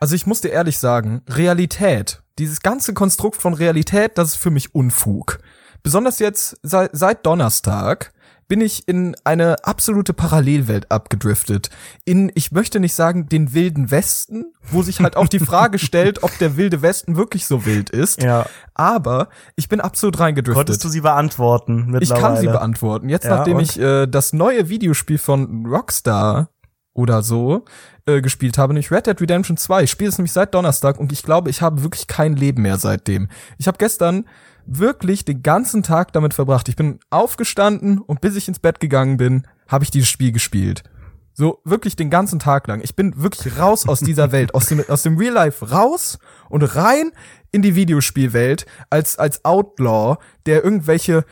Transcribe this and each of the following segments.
Also ich muss dir ehrlich sagen, Realität, dieses ganze Konstrukt von Realität, das ist für mich Unfug. Besonders jetzt seit, seit Donnerstag bin ich in eine absolute Parallelwelt abgedriftet. In, ich möchte nicht sagen, den wilden Westen, wo sich halt auch die Frage stellt, ob der wilde Westen wirklich so wild ist. Ja. Aber ich bin absolut reingedriftet. Konntest du sie beantworten ich kann sie beantworten. Jetzt, Ja, nachdem und? ich äh, das neue Videospiel von Rockstar oder so äh, gespielt habe, nämlich Red Dead Redemption 2. Ich spiele es nämlich seit Donnerstag und ich glaube, ich habe wirklich kein Leben mehr seitdem. Ich habe gestern wirklich den ganzen Tag damit verbracht. Ich bin aufgestanden und bis ich ins Bett gegangen bin, habe ich dieses Spiel gespielt. So wirklich den ganzen Tag lang. Ich bin wirklich raus aus dieser Welt, aus dem, aus dem Real Life raus und rein in die Videospielwelt als, als Outlaw, der irgendwelche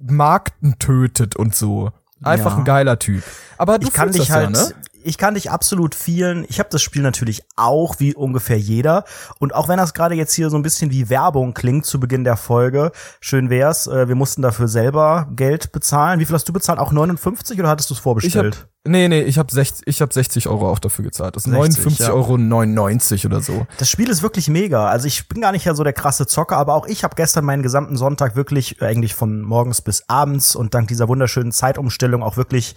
Markten tötet und so. Einfach Ja. ein geiler Typ. Aber du ich kann dich halt, ja, ne? Ich kann dich absolut vielen. Ich habe das Spiel natürlich auch, wie ungefähr jeder. Und auch wenn das gerade jetzt hier so ein bisschen wie Werbung klingt zu Beginn der Folge, schön wär's. Äh, wir mussten dafür selber Geld bezahlen. Wie viel hast du bezahlt? Auch 59 oder hattest du es Ich hab, vorbestellt? nee, nee, ich habe 60, ich hab 60 Euro auch dafür gezahlt. Das sind 60, 59,99 ja. Euro 99 oder so. Das Spiel ist wirklich mega. Also ich bin gar nicht ja so der krasse Zocker, aber auch ich habe gestern meinen gesamten Sonntag wirklich äh, eigentlich von morgens bis abends und dank dieser wunderschönen Zeitumstellung auch wirklich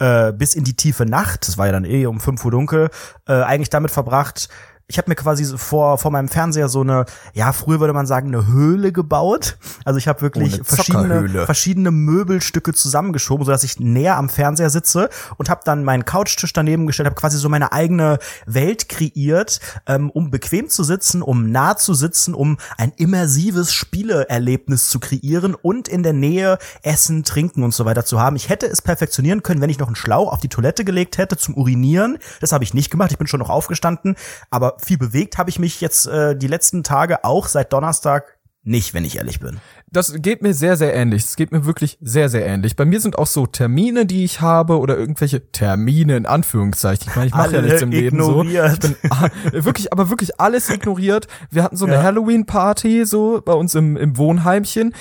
äh, bis in die tiefe Nacht, das war ja dann eh um 5 Uhr dunkel, äh, eigentlich damit verbracht. Ich habe mir quasi so vor vor meinem Fernseher so eine, ja, früher würde man sagen, eine Höhle gebaut. Also ich habe wirklich Oh, verschiedene verschiedene Möbelstücke zusammengeschoben, sodass ich näher am Fernseher sitze und habe dann meinen Couchtisch daneben gestellt, habe quasi so meine eigene Welt kreiert, ähm, um bequem zu sitzen, um nah zu sitzen, um ein immersives Spieleerlebnis zu kreieren und in der Nähe Essen, Trinken und so weiter zu haben. Ich hätte es perfektionieren können, wenn ich noch einen Schlauch auf die Toilette gelegt hätte zum Urinieren. Das habe ich nicht gemacht. Ich bin schon noch aufgestanden, aber viel bewegt habe ich mich jetzt äh, die letzten Tage auch seit Donnerstag nicht, wenn ich ehrlich bin. Das geht mir sehr, sehr ähnlich. Es geht mir wirklich sehr, sehr ähnlich. Bei mir sind auch so Termine, die ich habe oder irgendwelche Termine in Anführungszeichen. Ich meine, ich mache ja nichts im Leben so. ignoriert. Ich bin ah, wirklich, aber wirklich alles ignoriert. Wir hatten so eine Ja. Halloween-Party so bei uns im, im Wohnheimchen.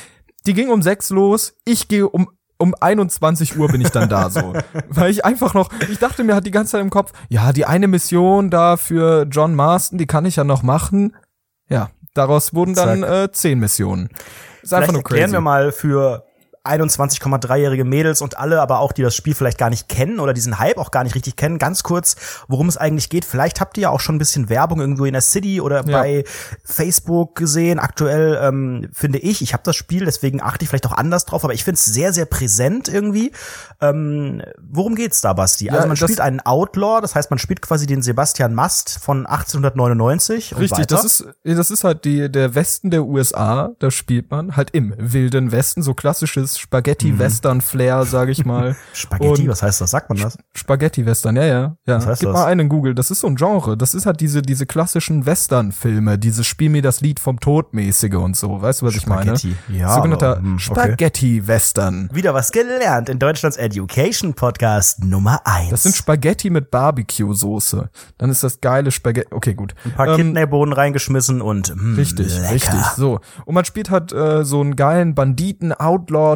Die ging um sechs los. Ich gehe um um 21 Uhr bin ich dann da so. Weil ich einfach noch, ich dachte mir hat die ganze Zeit im Kopf, ja, die eine Mission da für John Marston, die kann ich ja noch machen. Ja, daraus wurden dann äh, zehn Missionen. Ist einfach Vielleicht nur erklären crazy. wir mal für 21,3-jährige Mädels und alle, aber auch die das Spiel vielleicht gar nicht kennen oder diesen Hype auch gar nicht richtig kennen, ganz kurz, worum es eigentlich geht. Vielleicht habt ihr ja auch schon ein bisschen Werbung irgendwo in der City oder Ja. bei Facebook gesehen. Aktuell ähm, finde ich, ich habe das Spiel, deswegen achte ich vielleicht auch anders drauf, aber ich finde es sehr, sehr präsent irgendwie. Ähm, worum geht's da, Basti? Ja, also man spielt einen Outlaw, das heißt, man spielt quasi den Sebastian Mast von 1899 und Richtig, das ist, das ist halt die, der Westen der USA, da spielt man halt im wilden Westen, so klassisches Spaghetti-Western-Flair, sage ich mal. Mhm. Spaghetti, Und was heißt das? Sagt man das? Spaghetti-Western, ja, ja. ja. Was heißt Gib das? mal einen in Google, das ist so ein Genre. Das ist halt diese, diese klassischen Western-Filme, dieses Spiel mir das Lied vom Tod mäßige und so. Weißt du, was ich meine? Spaghetti, ja, Sogenannter hm, okay. Spaghetti-Western. Wieder was gelernt in Deutschlands Education Podcast Nummer eins. Das sind Spaghetti mit Barbecue-Soße. Dann ist das geile Spaghetti. Okay, gut. ein paar Ähm, Kidneybohnen reingeschmissen und mh, Richtig, lecker. richtig. So. Und man spielt halt äh, so einen geilen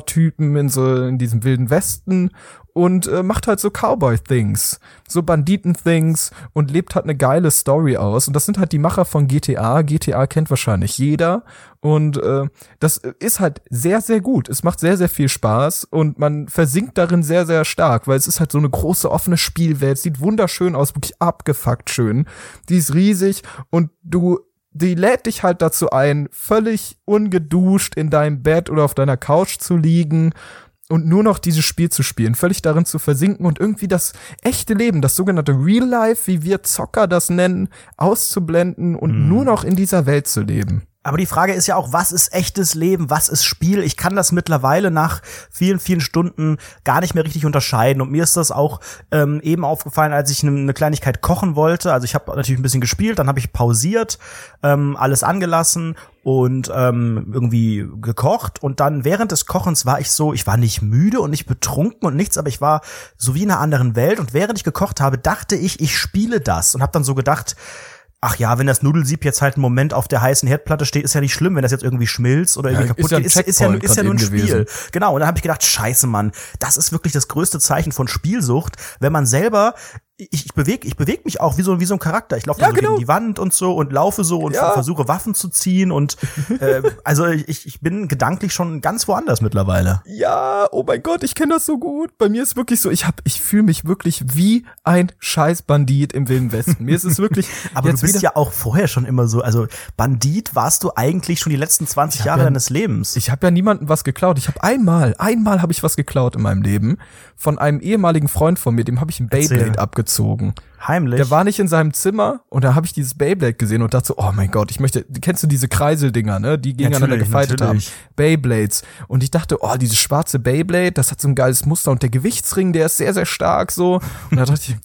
Banditen-Outlaw-Typen in so in diesem wilden Westen und äh, macht halt so Cowboy-Things, so Banditen-Things und lebt halt eine geile Story aus. Und das sind halt die Macher von GTA. GTA kennt wahrscheinlich jeder. Und äh, das ist halt sehr, sehr gut. Es macht sehr, sehr viel Spaß und man versinkt darin sehr, sehr stark, weil es ist halt so eine große offene Spielwelt. Sieht wunderschön aus, wirklich abgefuckt schön. Die ist riesig und du die lädt dich halt dazu ein, völlig ungeduscht in deinem Bett oder auf deiner Couch zu liegen und nur noch dieses Spiel zu spielen, völlig darin zu versinken und irgendwie das echte Leben, das sogenannte Real Life, wie wir Zocker das nennen, auszublenden und nur noch in dieser Welt zu leben. Aber die Frage ist ja auch, was ist echtes Leben, was ist Spiel? Ich kann das mittlerweile nach vielen, vielen Stunden gar nicht mehr richtig unterscheiden. Und mir ist das auch ähm, eben aufgefallen, als ich eine ne Kleinigkeit kochen wollte. Also ich habe natürlich ein bisschen gespielt, dann habe ich pausiert, ähm, alles angelassen und ähm, irgendwie gekocht. Und dann während des Kochens war ich so, ich war nicht müde und nicht betrunken und nichts, aber ich war so wie in einer anderen Welt. Und während ich gekocht habe, dachte ich, ich spiele das und habe dann so gedacht, ach ja, wenn das Nudelsieb jetzt halt einen Moment auf der heißen Herdplatte steht, ist ja nicht schlimm, wenn das jetzt irgendwie schmilzt oder irgendwie Ja, kaputt ist ja ein geht. Ist, ist, ja, ist ja nur ein Spiel. gewesen. Genau, und dann habe ich gedacht, scheiße, Mann, das ist wirklich das größte Zeichen von Spielsucht, wenn man selber ich, ich bewege ich beweg mich auch wie so, wie so ein Charakter. Ich laufe Ja, so genau. gegen die Wand und so und laufe so und Ja. versuche Waffen zu ziehen und äh, also ich, ich bin gedanklich schon ganz woanders mittlerweile. Ja, oh mein Gott, ich kenne das so gut. Bei mir ist wirklich so, ich hab, ich fühle mich wirklich wie ein Scheißbandit im Wilden Westen. Mir ist es wirklich Aber jetzt du bist ja auch vorher schon immer so, also Bandit warst du eigentlich schon die letzten 20 hab Jahre ja- deines Lebens. Ich habe ja niemandem was geklaut. Ich habe einmal, einmal habe ich was geklaut in meinem Leben von einem ehemaligen Freund von mir, dem habe ich ein. Beyblade abgezogen. Heimlich. Der war nicht in seinem Zimmer und da habe ich dieses Beyblade gesehen und dachte so, oh mein Gott, ich möchte, kennst du diese Kreiseldinger, ne, die gegeneinander Natürlich, natürlich. haben? Beyblades. Und ich dachte, oh, dieses schwarze Beyblade, das hat so ein geiles Muster und der Gewichtsring, der ist sehr, sehr stark so. Und da dachte ich,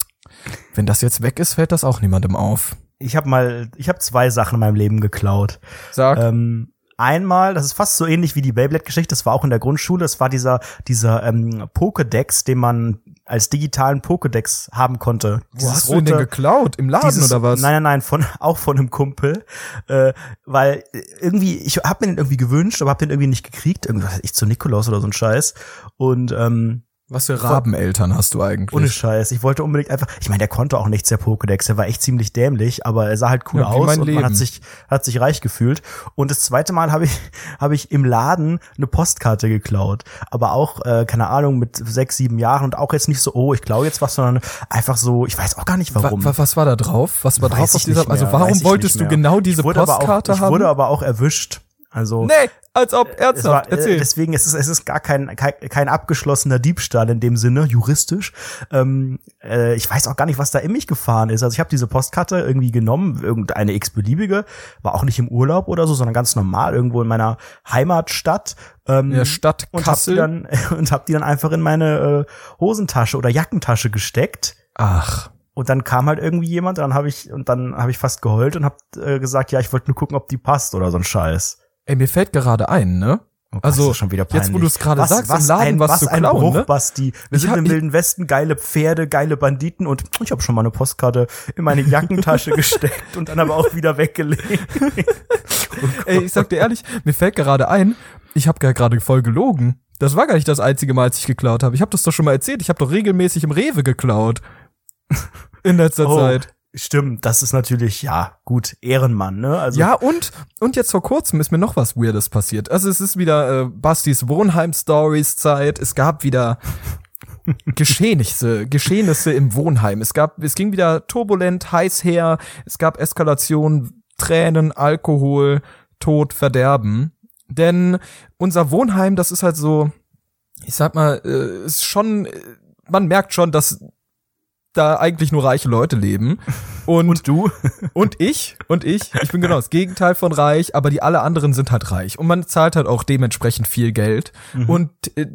wenn das jetzt weg ist, fällt das auch niemandem auf. ich habe mal, ich habe zwei Sachen in meinem Leben geklaut. Sag, Ähm, einmal, das ist fast so ähnlich wie die Beyblade-Geschichte, das war auch in der Grundschule, das war dieser, dieser ähm, Pokédex, den man als digitalen Pokédex haben konnte. wo hast du den denn geklaut? Im Laden dieses, oder was? Nein, nein, nein, von auch von einem Kumpel, äh, weil irgendwie ich habe mir den irgendwie gewünscht, aber habe den irgendwie nicht gekriegt, irgendwas ich zu Nikolaus oder so ein Scheiß und ähm, Was für Rabeneltern hast du eigentlich? ohne Scheiß, ich wollte unbedingt einfach, ich meine, der konnte auch nichts der Pokédex, der war echt ziemlich dämlich, aber er sah halt cool Ja, aus und man Leben. hat sich hat sich reich gefühlt und das zweite Mal habe ich habe ich im Laden eine Postkarte geklaut, aber auch äh, keine Ahnung mit sechs sieben Jahren und auch jetzt nicht so oh ich klaue jetzt was, sondern einfach so ich weiß auch gar nicht Wa warum. wa was war da drauf? Was war Weiß drauf auf dieser? nicht Also warum wolltest du genau diese Postkarte auch, ich haben? wurde aber auch erwischt. Also nee, als ob es ernsthaft. war, äh, Erzähl. deswegen ist es, es ist gar kein, kein, kein abgeschlossener Diebstahl in dem Sinne, juristisch. Ähm, äh, ich weiß auch gar nicht, was da in mich gefahren ist. Also ich habe diese Postkarte irgendwie genommen, irgendeine x-beliebige, war auch nicht im Urlaub oder so, sondern ganz normal irgendwo in meiner Heimatstadt. Ähm, in der Stadt und hab die Kassel. dann und hab die dann einfach in meine äh, Hosentasche oder Jackentasche gesteckt. Ach, Und dann kam halt irgendwie jemand, dann habe ich und dann habe ich fast geheult und habe äh, gesagt, ja, ich wollte nur gucken, ob die passt oder so ein Scheiß. Ey, mir fällt gerade ein, ne? Oh Gott, Also, schon wieder jetzt, wo du es gerade Was- sagst, im was Laden ein, was was zu ein klauen, Bruch, ne? Basti. Wir Ich sind hab- im Wilden Westen, geile Pferde, geile Banditen und ich habe schon mal eine Postkarte in meine Jackentasche gesteckt und dann aber auch wieder weggelegt. Ey, ich sag dir ehrlich, mir fällt gerade ein, ich habe gerade voll gelogen. Das war gar nicht das einzige Mal, als ich geklaut habe. Ich habe das doch schon mal erzählt. Ich habe doch regelmäßig im Rewe geklaut. In letzter Oh, Zeit. Stimmt, das ist natürlich, ja, gut, Ehrenmann, ne? Also, Ja, und, und jetzt vor kurzem ist mir noch was Weirdes passiert. Also es ist wieder äh, Bastis Wohnheim-Stories-Zeit. Es gab wieder Geschehnisse, Geschehnisse im Wohnheim. Es gab, es ging wieder turbulent, heiß her. Es gab Eskalation, Tränen, Alkohol, Tod, Verderben. Denn unser Wohnheim, das ist halt so, ich sag mal, äh, ist schon, äh, man merkt schon, dass da eigentlich nur reiche Leute leben. Und, und du? und ich, und ich, ich bin genau das Gegenteil von reich, aber die alle anderen sind halt reich. Und man zahlt halt auch dementsprechend viel Geld. Und äh,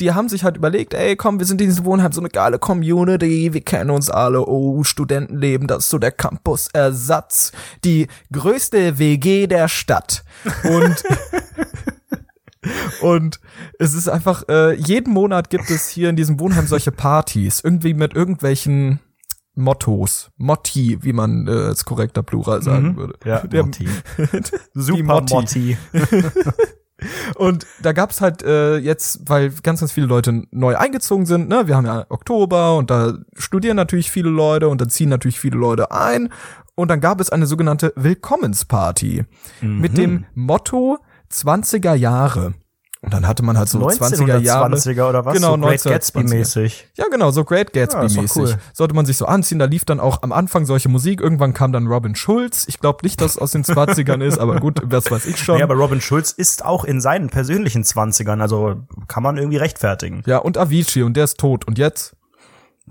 die haben sich halt überlegt, ey, komm, wir sind in diesem Wohnheim so eine geile Community, wir kennen uns alle, oh, Studentenleben, das ist so der Campus-Ersatz, die größte WG der Stadt. Und Und es ist einfach, äh, jeden Monat gibt es hier in diesem Wohnheim solche Partys, irgendwie mit irgendwelchen Mottos, Motti, wie man äh, als korrekter Plural sagen Mhm. würde. Ja, Der- Motti. Super Motti. Motti. Und da gab's halt äh, jetzt, weil ganz, ganz viele Leute neu eingezogen sind, ne, wir haben ja Oktober und da studieren natürlich viele Leute und da ziehen natürlich viele Leute ein. Und dann gab es eine sogenannte Willkommensparty mit dem Motto 20er Jahre. Und dann hatte man halt so 20er Jahre. 1920er oder was? Genau, so Great 1920er. Gatsby-mäßig. Ja, genau, so Great Ja, Gatsby-mäßig. doch cool. Sollte man sich so anziehen, da lief dann auch am Anfang solche Musik. Irgendwann kam dann Robin Schulz. Ich glaube nicht, dass es aus den 20ern ist, aber gut, das weiß ich schon. Ja, aber Robin Schulz ist auch in seinen persönlichen 20ern, also kann man irgendwie rechtfertigen. ja, und Avicii und der ist tot. Und jetzt?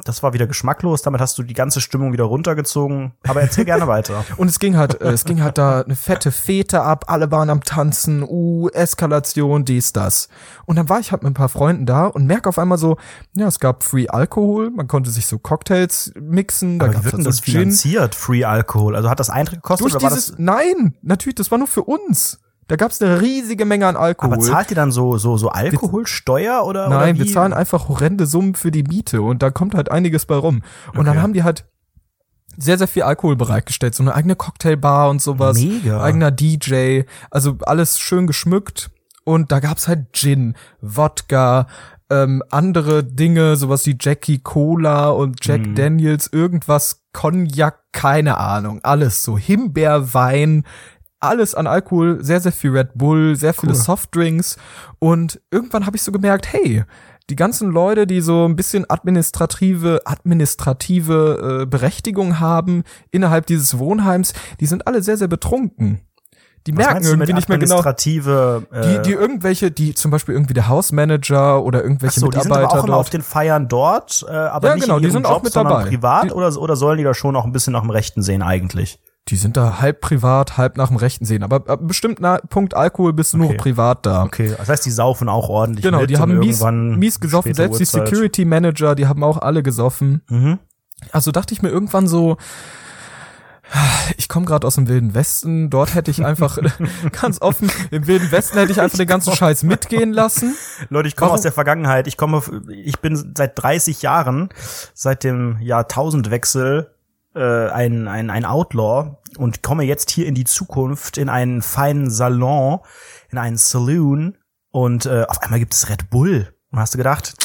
Das war wieder geschmacklos, damit hast du die ganze Stimmung wieder runtergezogen. Aber erzähl gerne weiter. Und es ging halt, äh, es ging halt da eine fette Fete ab, alle waren am Tanzen, uh, Eskalation, dies, das. Und dann war ich halt mit ein paar Freunden da und merke auf einmal so, ja, es gab Free Alkohol, man konnte sich so Cocktails mixen, da wird denn halt das so Gin. finanziert, Free Alkohol? Also hat das Eintritt gekostet Durch oder war dieses, das nein, natürlich, das war nur für uns. Da gab's eine riesige Menge an Alkohol. aber zahlt ihr dann so so so Alkoholsteuer oder Nein, oder wir zahlen einfach horrende Summen für die Miete und da kommt halt einiges bei rum. Und dann Okay. haben die halt sehr, sehr viel Alkohol bereitgestellt, so eine eigene Cocktailbar und sowas. Mega. Eigener DJ, also alles schön geschmückt. Und da gab's halt Gin, Wodka, ähm, andere Dinge, sowas wie Jackie Cola und Jack Mhm. Daniels, irgendwas, Cognac, keine Ahnung, alles so, Himbeerwein, alles an Alkohol, sehr, sehr viel Red Bull, sehr viele Cool. Softdrinks und irgendwann habe ich so gemerkt, hey, die ganzen Leute, die so ein bisschen administrative, administrative äh, Berechtigung haben innerhalb dieses Wohnheims, die sind alle sehr, sehr betrunken. Die Was merken irgendwie nicht mehr genau, administrative, die, äh, die irgendwelche, die zum Beispiel irgendwie der Hausmanager oder irgendwelche so, die sind Mitarbeiter aber auch immer auf den Feiern dort, äh, aber Ja, nicht genau, in die ihrem sind Job, auch mit dabei. privat Die- oder, oder sollen die da schon auch ein bisschen nach dem Rechten sehen eigentlich? Die sind da halb privat, halb nach dem Rechten sehen. Aber ab bestimmt Punkt Alkohol bist du nur Okay. privat da. Okay, das heißt, die saufen auch ordentlich Genau, die haben mies, mies gesoffen. Selbst die Uhrzeit. Security Manager, die haben auch alle gesoffen. Mhm. Also dachte ich mir irgendwann so, ich komme gerade aus dem Wilden Westen, dort hätte ich einfach ganz offen, im Wilden Westen hätte ich einfach den ganzen Scheiß mitgehen lassen. Leute, ich komme Warum- aus der Vergangenheit. Ich komme, ich bin seit 30 Jahren, seit dem Jahrtausendwechsel, äh, ein, ein, ein Outlaw und komme jetzt hier in die Zukunft in einen feinen Salon, in einen Saloon und äh, auf einmal gibt es Red Bull. Und hast du gedacht,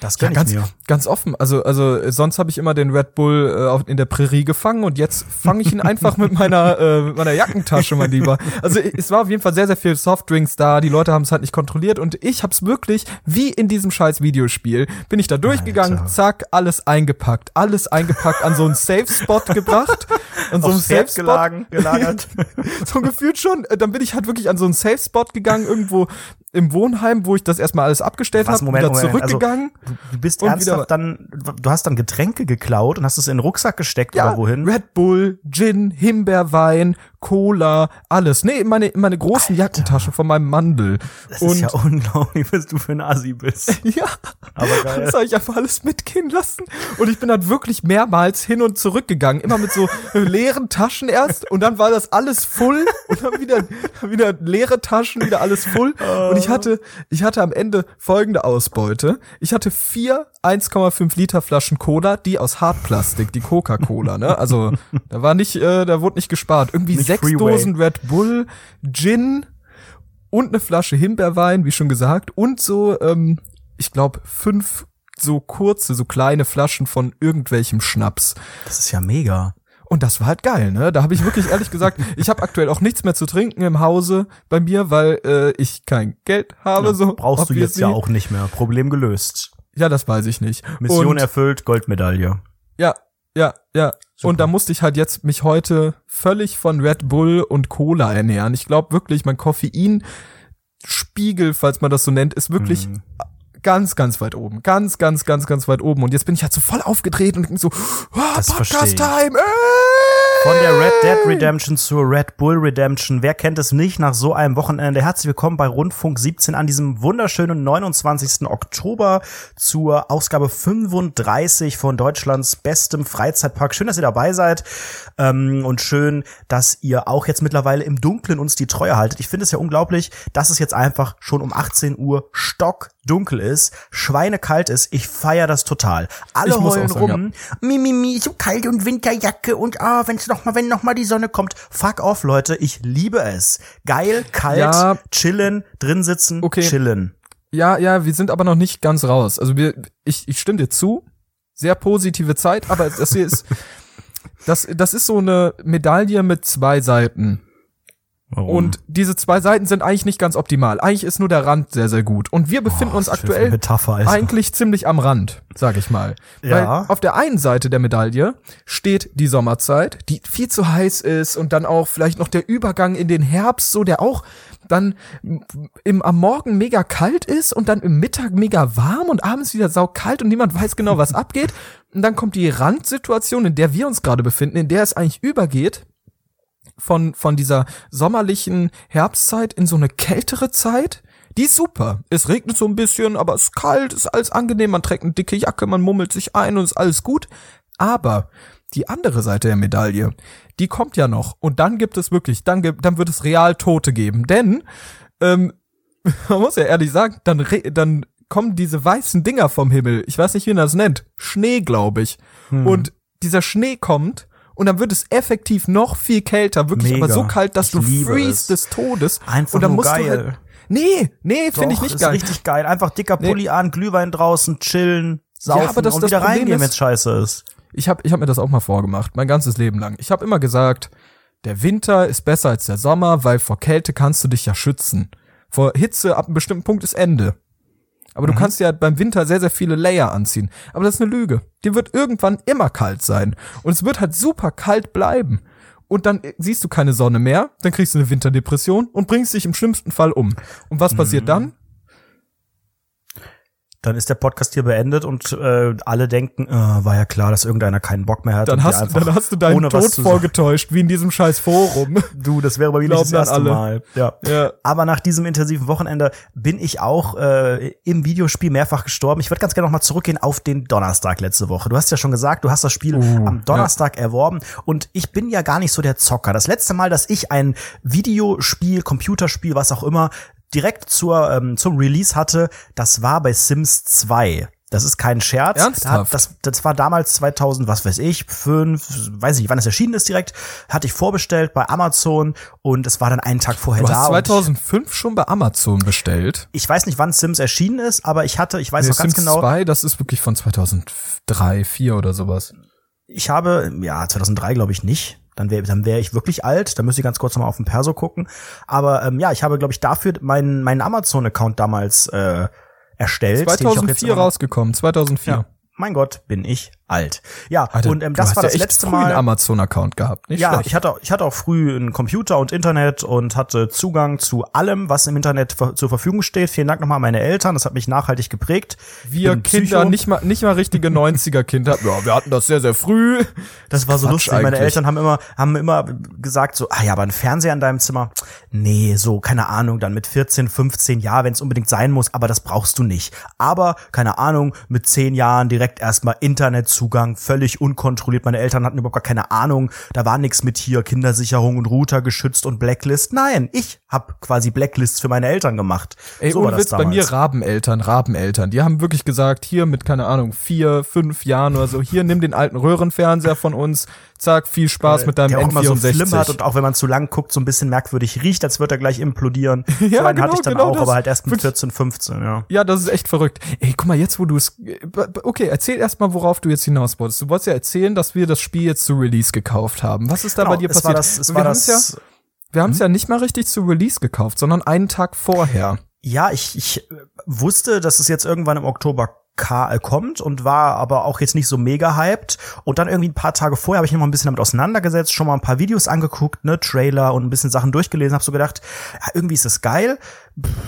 das Ja, gönn ganz, ich mir. Ganz offen. Also, also äh, sonst habe ich immer den Red Bull äh, auf- in der Prärie gefangen und jetzt fange ich ihn einfach mit meiner äh, mit meiner Jackentasche, mein Lieber. Also es war auf jeden Fall sehr, sehr viel Softdrinks da. Die Leute haben es halt nicht kontrolliert und ich habe es wirklich wie in diesem scheiß Videospiel bin ich da durchgegangen, Alter. zack, alles eingepackt, alles eingepackt, an so einen Safe Spot gebracht, an so einen Aufs Safe Pferd Spot gelagen, gelagert. so gefühlt schon. Äh, Dann bin ich halt wirklich an so einen Safe Spot gegangen irgendwo im Wohnheim, wo ich das erstmal alles abgestellt habe, wieder Moment, also zurückgegangen. Du bist Und ernsthaft dann, du hast dann Getränke geklaut und hast es in den Rucksack gesteckt Ja, oder wohin? Red Bull, Gin, Himbeerwein, Cola, alles. Nee, in meine, in meine großen Jackentasche von meinem Mandel. Das Und ist ja unglaublich, was du für ein Asi bist. ja, Aber geil. das habe ich einfach alles mitgehen lassen. Und ich bin dann wirklich mehrmals hin und zurück gegangen. Immer mit so leeren Taschen erst. Und dann war das alles voll. Und dann wieder, wieder leere Taschen, wieder alles voll. Und ich hatte, ich hatte am Ende folgende Ausbeute. Ich hatte vier 1,5 Liter Flaschen Cola, die aus Hartplastik, die Coca-Cola, ne? Also, da war nicht, äh, da wurde nicht gespart. Irgendwie Nicht sechs Freeway. Dosen Red Bull, Gin und eine Flasche Himbeerwein, wie schon gesagt, und so, ähm, ich glaube, fünf so kurze, so kleine Flaschen von irgendwelchem Schnaps. Das ist ja mega. Und das war halt geil, ne? Da habe ich wirklich ehrlich gesagt, ich habe aktuell auch nichts mehr zu trinken im Hause bei mir, weil äh, ich kein Geld habe. so Brauchst du jetzt ja auch nicht mehr. Problem gelöst. Ja, das weiß ich nicht. Mission und, erfüllt, Goldmedaille. Ja, ja, ja. Super. Und da musste ich halt jetzt mich heute völlig von Red Bull und Cola ernähren. Ich glaube wirklich, mein Koffeinspiegel, falls man das so nennt, ist wirklich Mhm. Ganz, ganz weit oben. Ganz, ganz, ganz, ganz weit oben. Und jetzt bin ich halt so voll aufgedreht und so, oh. Podcast-Time! Von der Red Dead Redemption zur Red Bull Redemption. Wer kennt es nicht nach so einem Wochenende? Herzlich willkommen bei Rundfunk 17 an diesem wunderschönen 29. Oktober zur Ausgabe 35 von Deutschlands bestem Freizeitpark. Schön, dass ihr dabei seid ähm, und schön, dass ihr auch jetzt mittlerweile im Dunkeln uns die Treue haltet. Ich finde es ja unglaublich, dass es jetzt einfach schon um 18 Uhr stockdunkel ist, schweinekalt ist. Ich feier das total. Alle Ich heulen sagen, rum. Mi, mi, mi, so kalt und Winterjacke und ah, wenn's noch mal, wenn noch mal die Sonne kommt. Fuck off, Leute, ich liebe es. Geil, kalt, Ja. chillen, drin sitzen, Okay. chillen. Ja, ja, wir sind aber noch nicht ganz raus. Also wir, ich, ich stimme dir zu. Sehr positive Zeit, aber das hier ist, das, das ist so eine Medaille mit zwei Seiten. Warum? Und diese zwei Seiten sind eigentlich nicht ganz optimal. Eigentlich ist nur der Rand sehr, sehr gut. Und wir befinden Oh, uns aktuell Metapher, eigentlich ziemlich am Rand, sag ich mal. Ja. Weil auf der einen Seite der Medaille steht die Sommerzeit, die viel zu heiß ist und dann auch vielleicht noch der Übergang in den Herbst, so der auch dann im, am Morgen mega kalt ist und dann im Mittag mega warm und abends wieder saukalt und niemand weiß genau, was abgeht. Und dann kommt die Randsituation, in der wir uns gerade befinden, in der es eigentlich übergeht von, von dieser sommerlichen Herbstzeit in so eine kältere Zeit. Die ist super. Es regnet so ein bisschen, aber es ist kalt, ist alles angenehm, man trägt eine dicke Jacke, man mummelt sich ein und ist alles gut. Aber die andere Seite der Medaille, die kommt ja noch. Und dann gibt es wirklich, dann, gibt, dann wird es real Tote geben. Denn, ähm, man muss ja ehrlich sagen, dann, re- dann kommen diese weißen Dinger vom Himmel. Ich weiß nicht, wie man das nennt. Schnee, glaube ich. Hm. Und dieser Schnee kommt und dann wird es effektiv noch viel kälter. Wirklich Mega. aber so kalt, dass Ich du freest es. des Todes. Einfach und dann nur musst geil. du halt, Nee, nee, finde ich nicht ist geil. richtig geil. Einfach dicker Pulli an, Glühwein draußen, chillen, saufen aber das- und das wieder Problem reingehen, ist- wenn's scheiße ist. Ich habe ich hab mir das auch mal vorgemacht, mein ganzes Leben lang. Ich habe immer gesagt, der Winter ist besser als der Sommer, weil vor Kälte kannst du dich ja schützen. Vor Hitze ab einem bestimmten Punkt ist Ende. Aber du kannst ja beim Winter sehr, sehr viele Layer anziehen. Aber das ist eine Lüge. Dir wird irgendwann immer kalt sein. Und es wird halt super kalt bleiben. Und dann siehst du keine Sonne mehr, dann kriegst du eine Winterdepression und bringst dich im schlimmsten Fall um. Und was passiert dann? Dann ist der Podcast hier beendet und äh, alle denken, äh, war ja klar, dass irgendeiner keinen Bock mehr hat. Dann hast, dann hast du deinen Tod vorgetäuscht, wie in diesem scheiß Forum. Du, das wäre bei mir nicht das erste alle. Mal. Ja. Ja. Aber nach diesem intensiven Wochenende bin ich auch äh, im Videospiel mehrfach gestorben. Ich würde ganz gerne noch mal zurückgehen auf den Donnerstag letzte Woche. Du hast ja schon gesagt, du hast das Spiel am Donnerstag erworben und ich bin ja gar nicht so der Zocker. Das letzte Mal, dass ich ein Videospiel, Computerspiel, was auch immer, direkt zur, ähm, zum Release hatte, das war bei Sims 2. Das ist kein Scherz. Ernsthaft? Das, das war damals 2000, was weiß ich, fünf, weiß ich nicht, wann es erschienen ist direkt, hatte ich vorbestellt bei Amazon und es war dann einen Tag vorher Du da. hast und 2005 schon bei Amazon bestellt. Ich, weiß nicht, wann Sims erschienen ist, aber ich hatte, ich weiß Nee, noch ganz Sims genau, 2, das ist wirklich von 2003, 4 oder sowas. ich habe, ja, 2003 glaube ich nicht. Dann wäre dann wär ich wirklich alt. Da müsste ich ganz kurz noch mal auf den Perso gucken. Aber ähm, ja, ich habe, glaube ich, dafür meinen meinen Amazon-Account damals äh, erstellt. den ich auch jetzt 2004 immer noch- rausgekommen, 2004. Ja. Mein Gott, bin ich alt. Ja, Alter, und ähm, das war ja das echt letzte Mal. einen Amazon-Account gehabt, nicht Ja, schlecht. ich hatte, auch- ich hatte auch früh einen Computer und Internet und hatte Zugang zu allem, was im Internet zur Verfügung steht. Vielen Dank nochmal an meine Eltern, das hat mich nachhaltig geprägt. wir bin Kinder, Psycho. nicht mal, nicht mal richtige 90er-Kinder. Ja, wir hatten das sehr, sehr früh. Das war so Quatsch lustig. Meine eigentlich. Eltern haben immer, haben immer gesagt so, ah ja, aber ein Fernseher in deinem Zimmer? Nee, so, keine Ahnung, dann mit 14, 15, ja, wenn es unbedingt sein muss, aber das brauchst du nicht. Aber, keine Ahnung, mit 10 Jahren direkt erstmal Internetzugang, völlig unkontrolliert. Meine Eltern hatten überhaupt gar keine Ahnung. Da war nichts mit hier Kindersicherung und Router geschützt und Blacklist. Nein, ich hab quasi Blacklists für meine Eltern gemacht. Ey, so war das Witz, bei mir. Rabeneltern, Rabeneltern. Die haben wirklich gesagt, hier mit, keine Ahnung, vier, fünf Jahren oder so, hier nimm den alten Röhrenfernseher von uns, zack, viel Spaß mit deinem der auch immer so N64. flimmert und auch wenn man zu lang guckt, so ein bisschen merkwürdig riecht, als würde er gleich implodieren. Ja, so einen hatte genau, ich dann genau auch, das. aber halt erst mit Wirklich. 14, 15, ja. Ja, das ist echt verrückt. Ey, guck mal, jetzt wo du es. Okay, erzähl erst mal, worauf du jetzt hinaus wolltest. Du wolltest ja erzählen, dass wir das Spiel jetzt zu Release gekauft haben. Was ist da bei dir Genau, es passiert? war das, es wir war das, ja, wir haben es ja nicht mal richtig zu Release gekauft, sondern einen Tag vorher. Ja, ich, ich äh, wusste, dass es jetzt irgendwann im Oktober äh, kommt und war aber auch jetzt nicht so mega hyped. Und dann irgendwie ein paar Tage vorher habe ich noch mal ein bisschen damit auseinandergesetzt, schon mal ein paar Videos angeguckt, ne, Trailer und ein bisschen Sachen durchgelesen, habe so gedacht, ja, irgendwie ist es geil.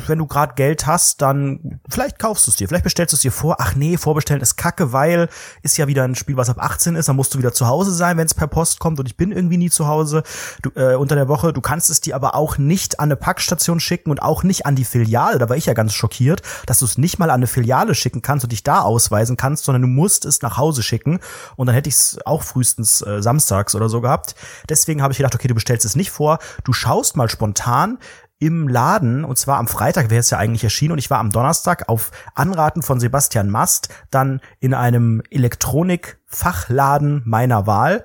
Wenn du gerade Geld hast, dann vielleicht kaufst du es dir, vielleicht bestellst du es dir vor. Ach nee, vorbestellen ist kacke, weil ist ja wieder ein Spiel, was ab 18 ist, dann musst du wieder zu Hause sein, wenn es per Post kommt und ich bin irgendwie nie zu Hause du, äh, unter der Woche. Du kannst es dir aber auch nicht an eine Packstation schicken und auch nicht an die Filiale. Da war ich ja ganz schockiert, dass du es nicht mal an eine Filiale schicken kannst und dich da ausweisen kannst, sondern du musst es nach Hause schicken. Und dann hätte ich es auch frühestens äh, samstags oder so gehabt. Deswegen habe ich gedacht, okay, du bestellst es nicht vor. Du schaust mal spontan im Laden, und zwar am Freitag wäre es ja eigentlich erschienen, und ich war am Donnerstag auf Anraten von Sebastian Mast dann in einem Elektronikfachladen meiner Wahl.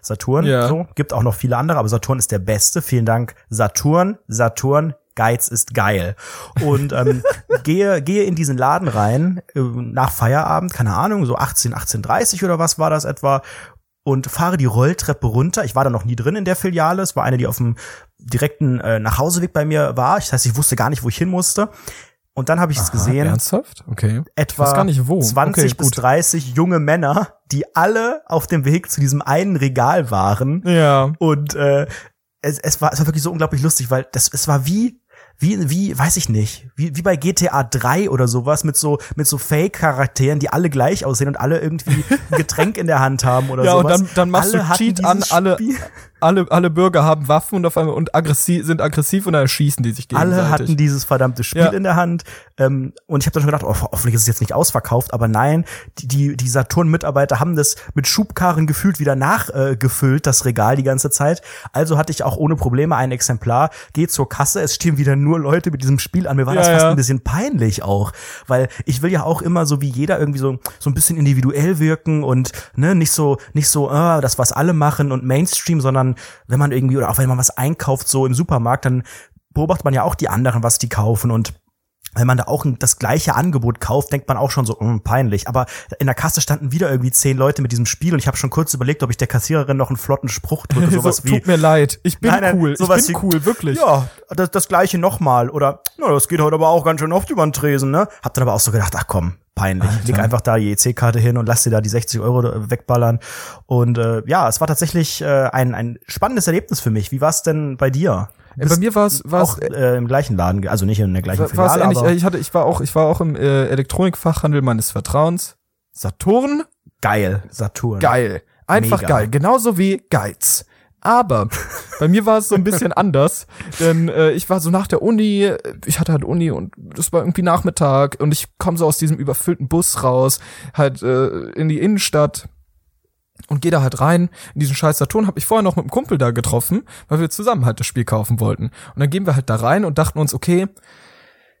Saturn, Ja. so, gibt auch noch viele andere, aber Saturn ist der beste. Vielen Dank, Saturn, Saturn, Geiz ist geil. Und ähm, gehe, gehe in diesen Laden rein, äh, nach Feierabend, keine Ahnung, so 18, 18.30 oder was war das etwa, und fahre die Rolltreppe runter. Ich war da noch nie drin in der Filiale. Es war eine, die auf dem direkten äh, Nachhauseweg bei mir war. Das heißt, ich wusste gar nicht, wo ich hin musste. Und dann habe ich es gesehen. Ernsthaft? Okay. Etwa gar nicht wo. 20 okay, bis gut. 30 junge Männer, die alle auf dem Weg zu diesem einen Regal waren. Ja. Und äh, es, es, war, es war wirklich so unglaublich lustig, weil das, es war wie, wie, wie, weiß ich nicht, wie, wie bei GTA 3 oder sowas mit so, mit so Fake-Charakteren, die alle gleich aussehen und alle irgendwie ein Getränk in der Hand haben oder Ja, und sowas. dann, dann machst alle du Cheat an, alle. Alle, alle Bürger haben Waffen und auf einmal und aggressiv, sind aggressiv und dann erschießen die sich gegenseitig. Alle hatten dieses verdammte Spiel Ja. in der Hand. Ähm, und ich habe dann schon gedacht, oh, hoffentlich ist es jetzt nicht ausverkauft. Aber nein, die, die, die Saturn-Mitarbeiter haben das mit Schubkarren gefühlt wieder nachgefüllt, äh, das Regal die ganze Zeit. Also hatte ich auch ohne Probleme ein Exemplar. Geh zur Kasse, es stehen wieder nur Leute mit diesem Spiel an. Mir war das Ja, fast ja. ein bisschen peinlich auch. Weil ich will ja auch immer so wie jeder irgendwie so, so ein bisschen individuell wirken und ne, nicht so, nicht so, äh, das, was alle machen und Mainstream, sondern wenn man irgendwie, oder auch wenn man was einkauft, so im Supermarkt, dann beobachtet man ja auch die anderen, was die kaufen und wenn man da auch das gleiche Angebot kauft, denkt man auch schon so, mh, peinlich. Aber in der Kasse standen wieder irgendwie zehn Leute mit diesem Spiel und ich habe schon kurz überlegt, ob ich der Kassiererin noch einen flotten Spruch drücke, sowas so, wie. Tut mir leid, ich bin Nein, nein, cool, ich bin wie- cool, wirklich. Ja, das, das gleiche nochmal. Oder, na, das geht heute aber auch ganz schön oft über den Tresen, ne? Hab dann aber auch so gedacht, ach komm, peinlich. Leg einfach da die EC-Karte hin und lass dir da die 60 Euro wegballern. Und äh, ja, es war tatsächlich äh, ein, ein spannendes Erlebnis für mich. Wie war's denn bei dir? Äh, Bei mir war es auch äh, im gleichen Laden, also nicht in der gleichen Filiale, ähnlich. aber Äh, Ich hatte, ich war auch, ich war auch im äh, Elektronikfachhandel meines Vertrauens. Saturn, geil, Saturn. geil, einfach Mega. geil, genauso wie Geiz. Aber bei mir war es so ein bisschen anders, denn äh, ich war so nach der Uni, ich hatte halt Uni und das war irgendwie Nachmittag und ich komme so aus diesem überfüllten Bus raus, halt äh, in die Innenstadt und gehe da halt rein in diesen scheiß Saturn. Hab ich vorher noch mit einem Kumpel da getroffen, weil wir zusammen halt das Spiel kaufen wollten. Und dann gehen wir halt da rein und dachten uns, okay,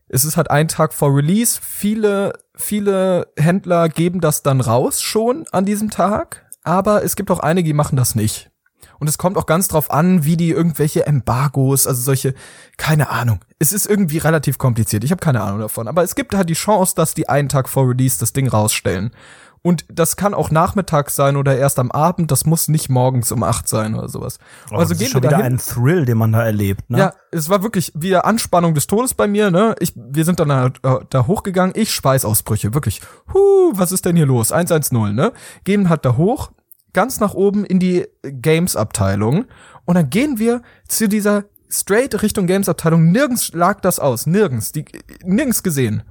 es ist halt ein Tag vor Release. Viele, viele Händler geben das dann raus schon an diesem Tag, aber es gibt auch einige, die machen das nicht. Und es kommt auch ganz drauf an, wie die irgendwelche Embargos, also solche, keine Ahnung. Es ist irgendwie relativ kompliziert. Ich habe keine Ahnung davon. Aber es gibt halt die Chance, dass die einen Tag vor Release das Ding rausstellen. Und das kann auch nachmittags sein oder erst am Abend. Das muss nicht morgens um acht sein oder sowas. Oh, also das gehen ist schon wir wieder dahin. ein Thrill, den man da erlebt, ne? Ja, es war wirklich wieder Anspannung des Todes bei mir, ne? Ich, wir sind dann da, da hochgegangen, ich Schweißausbrüche, wirklich. Huh, was ist denn hier los? 110, ne? Gehen halt da hoch, ganz nach oben in die Games-Abteilung und dann gehen wir zu dieser straight Richtung Games-Abteilung. Nirgends lag das aus, nirgends, die, nirgends gesehen.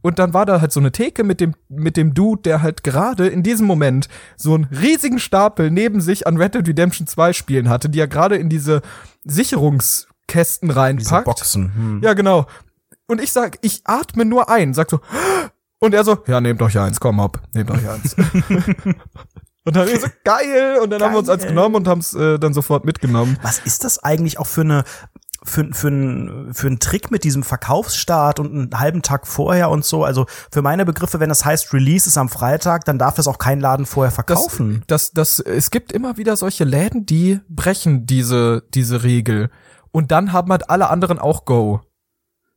Und dann war da halt so eine Theke mit dem, mit dem Dude, der halt gerade in diesem Moment so einen riesigen Stapel neben sich an Red Dead Redemption 2 Spielen hatte, die er gerade in diese Sicherungskästen Diese reinpackt. Boxen. Hm. Ja, genau. Und ich sag, ich atme nur ein, sag so, und er so, ja, nehmt euch eins, komm hopp, nehmt euch eins. und dann so, geil, und dann haben wir uns eins Geil. genommen und haben es äh, dann sofort mitgenommen. Was ist das eigentlich auch für eine für, für, für ein Trick mit diesem Verkaufsstart und einen halben Tag vorher und so. Also für meine Begriffe, wenn das heißt, Release ist am Freitag, dann darf das auch kein Laden vorher Das, verkaufen. das, das, es gibt immer wieder solche Läden, die brechen diese, diese Regel. Und dann haben halt alle anderen auch Go.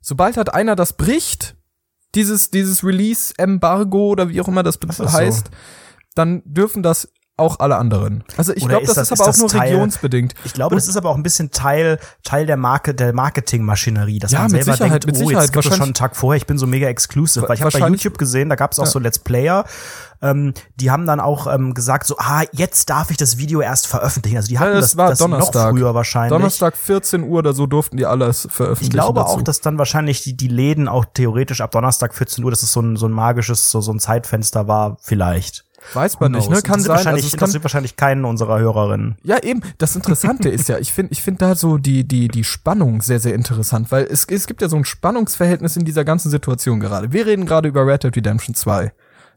Sobald halt einer das bricht, dieses, dieses Release-Embargo oder wie auch immer das so. heißt, dann dürfen das auch alle anderen. Also ich glaube, das, das- ist aber ist auch nur Teil- regionsbedingt. Ich glaube, das ist aber auch ein bisschen Teil, Teil der Marke, der Marketingmaschinerie, dass Ja, man selber denkt, oh, jetzt gibt es schon einen Tag vorher, ich bin so mega exclusive. Weil ich habe bei YouTube gesehen, da gab es auch Ja. so Let's Player, ähm, die haben dann auch ähm, gesagt, so, ah, jetzt darf ich das Video erst veröffentlichen. Also die hatten das das, war das Donnerstag. noch früher wahrscheinlich. Donnerstag 14 Uhr oder so durften die alles veröffentlichen. Ich glaube dazu. auch, dass dann wahrscheinlich die, die Läden auch theoretisch ab Donnerstag 14 Uhr, dass es so ein, so ein magisches, so, so ein Zeitfenster war, vielleicht. Weiß man nicht, ne? Kann Interessiert sein. Also Wahrscheinlich, es kann, interessiert wahrscheinlich keinen unserer Hörerinnen. Ja, eben. Das Interessante ist ja, ich finde, ich finde da so die die die Spannung sehr sehr interessant, weil es es gibt ja so ein Spannungsverhältnis in dieser ganzen Situation gerade. Wir reden gerade über Red Dead Redemption 2.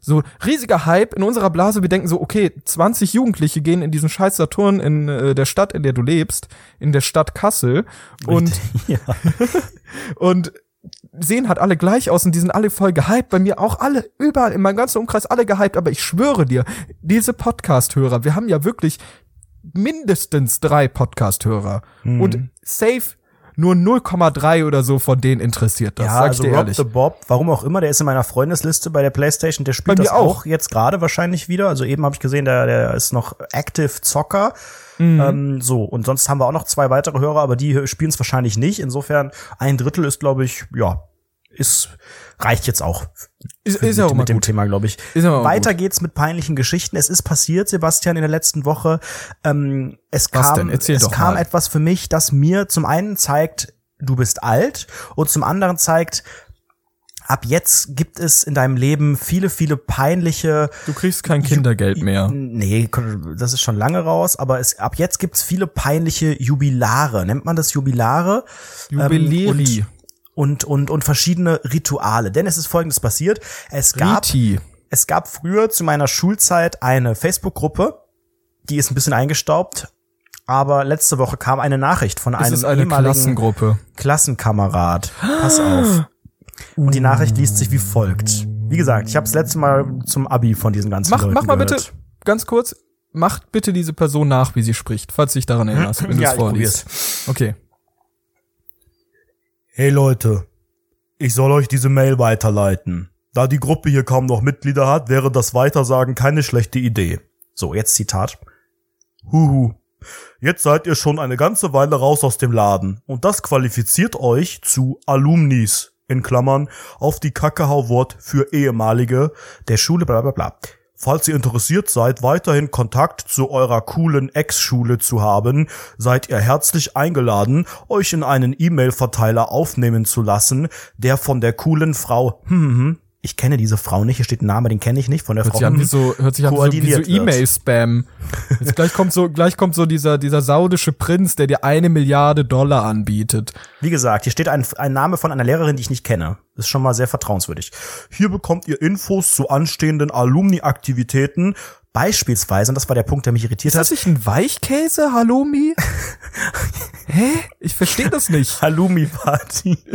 So riesiger Hype in unserer Blase. Wir denken so, okay, 20 Jugendliche gehen in diesen scheiß Saturn in äh, der Stadt, in der du lebst, in der Stadt Kassel und ja. und sehen halt alle gleich aus und die sind alle voll gehypt. Bei mir auch alle, überall, in meinem ganzen Umkreis alle gehypt. Aber ich schwöre dir, diese Podcast-Hörer, wir haben ja wirklich mindestens drei Podcast-Hörer. Mhm. Und safe nur 0,3 oder so von denen interessiert das, ja, sag ich also dir Rob ehrlich. the Bob, warum auch immer, der ist in meiner Freundesliste bei der Playstation, der spielt das auch. auch, jetzt gerade wahrscheinlich wieder. Also eben habe ich gesehen, der, der ist noch Active Zocker. Mhm. Ähm, so, und sonst haben wir auch noch zwei weitere Hörer, aber die spielen es wahrscheinlich nicht. Insofern, ein Drittel ist, glaube ich, ja, ist, reicht jetzt auch. Ist, ist ja auch mit, mit dem gut. Thema, glaube ich. Ist auch Weiter geht's mit peinlichen Geschichten. Es ist passiert, Sebastian, in der letzten Woche. Ähm, es Was kam, es kam mal. etwas für mich, das mir zum einen zeigt, du bist alt und zum anderen zeigt, ab jetzt gibt es in deinem Leben viele, viele peinliche Du kriegst kein Kindergeld mehr. Nee, das ist schon lange raus, aber es, ab jetzt gibt's viele peinliche Jubilare. Nennt man das Jubilare? Jubiläri. Ähm, und, und, und verschiedene Rituale. Denn es ist folgendes passiert. Es gab, Riti. es gab früher zu meiner Schulzeit eine Facebook-Gruppe, die ist ein bisschen eingestaubt. Aber letzte Woche kam eine Nachricht von Es einem ist eine ehemaligen. Klassenkamerad. Pass auf. Und die Nachricht liest sich wie folgt. Wie gesagt, ich habe das letzte Mal zum Abi von diesen ganzen Mach, Leuten mach mal gehört. bitte, ganz kurz, macht bitte diese Person nach, wie sie spricht, falls du dich daran erinnerst, wenn du Ja, es vorliest. Okay. Hey Leute, ich soll euch diese Mail weiterleiten. Da die Gruppe hier kaum noch Mitglieder hat, wäre das Weitersagen keine schlechte Idee. So, jetzt Zitat. Huhu. Jetzt seid ihr schon eine ganze Weile raus aus dem Laden und das qualifiziert euch zu Alumnis in Klammern auf die Kackehauwort für ehemalige der Schule bla bla bla. Falls ihr interessiert seid, weiterhin Kontakt zu eurer coolen Ex-Schule zu haben, seid ihr herzlich eingeladen, euch in einen E-Mail-Verteiler aufnehmen zu lassen, der von der coolen Frau hm, hm, hm ich kenne diese Frau nicht, hier steht ein Name, den kenne ich nicht, von der hört Frau. Sich an wie so, hört sich an wie so, E-Mail-Spam. Gleich kommt so, gleich kommt so dieser, dieser saudische Prinz, der dir eine Milliarde Dollar anbietet. Wie gesagt, hier steht ein, ein Name von einer Lehrerin, die ich nicht kenne. Das ist schon mal sehr vertrauenswürdig. Hier bekommt ihr Infos zu anstehenden Alumni-Aktivitäten, Beispielsweise, und das war der Punkt, der mich irritiert ist hat. Ist das nicht ein Weichkäse, Halloumi? Hä? Ich verstehe das nicht. Halloumi-Party.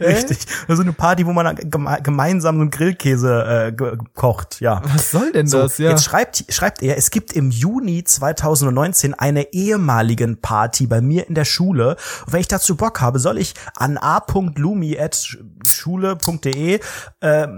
Richtig. Also eine Party, wo man gemeinsam einen Grillkäse äh, kocht, ja. Was soll denn so, das, ja? Jetzt schreibt, schreibt er, es gibt im Juni 2019 eine ehemaligen Party bei mir in der Schule. Und wenn ich dazu Bock habe, soll ich an a.lumi.schule.de äh,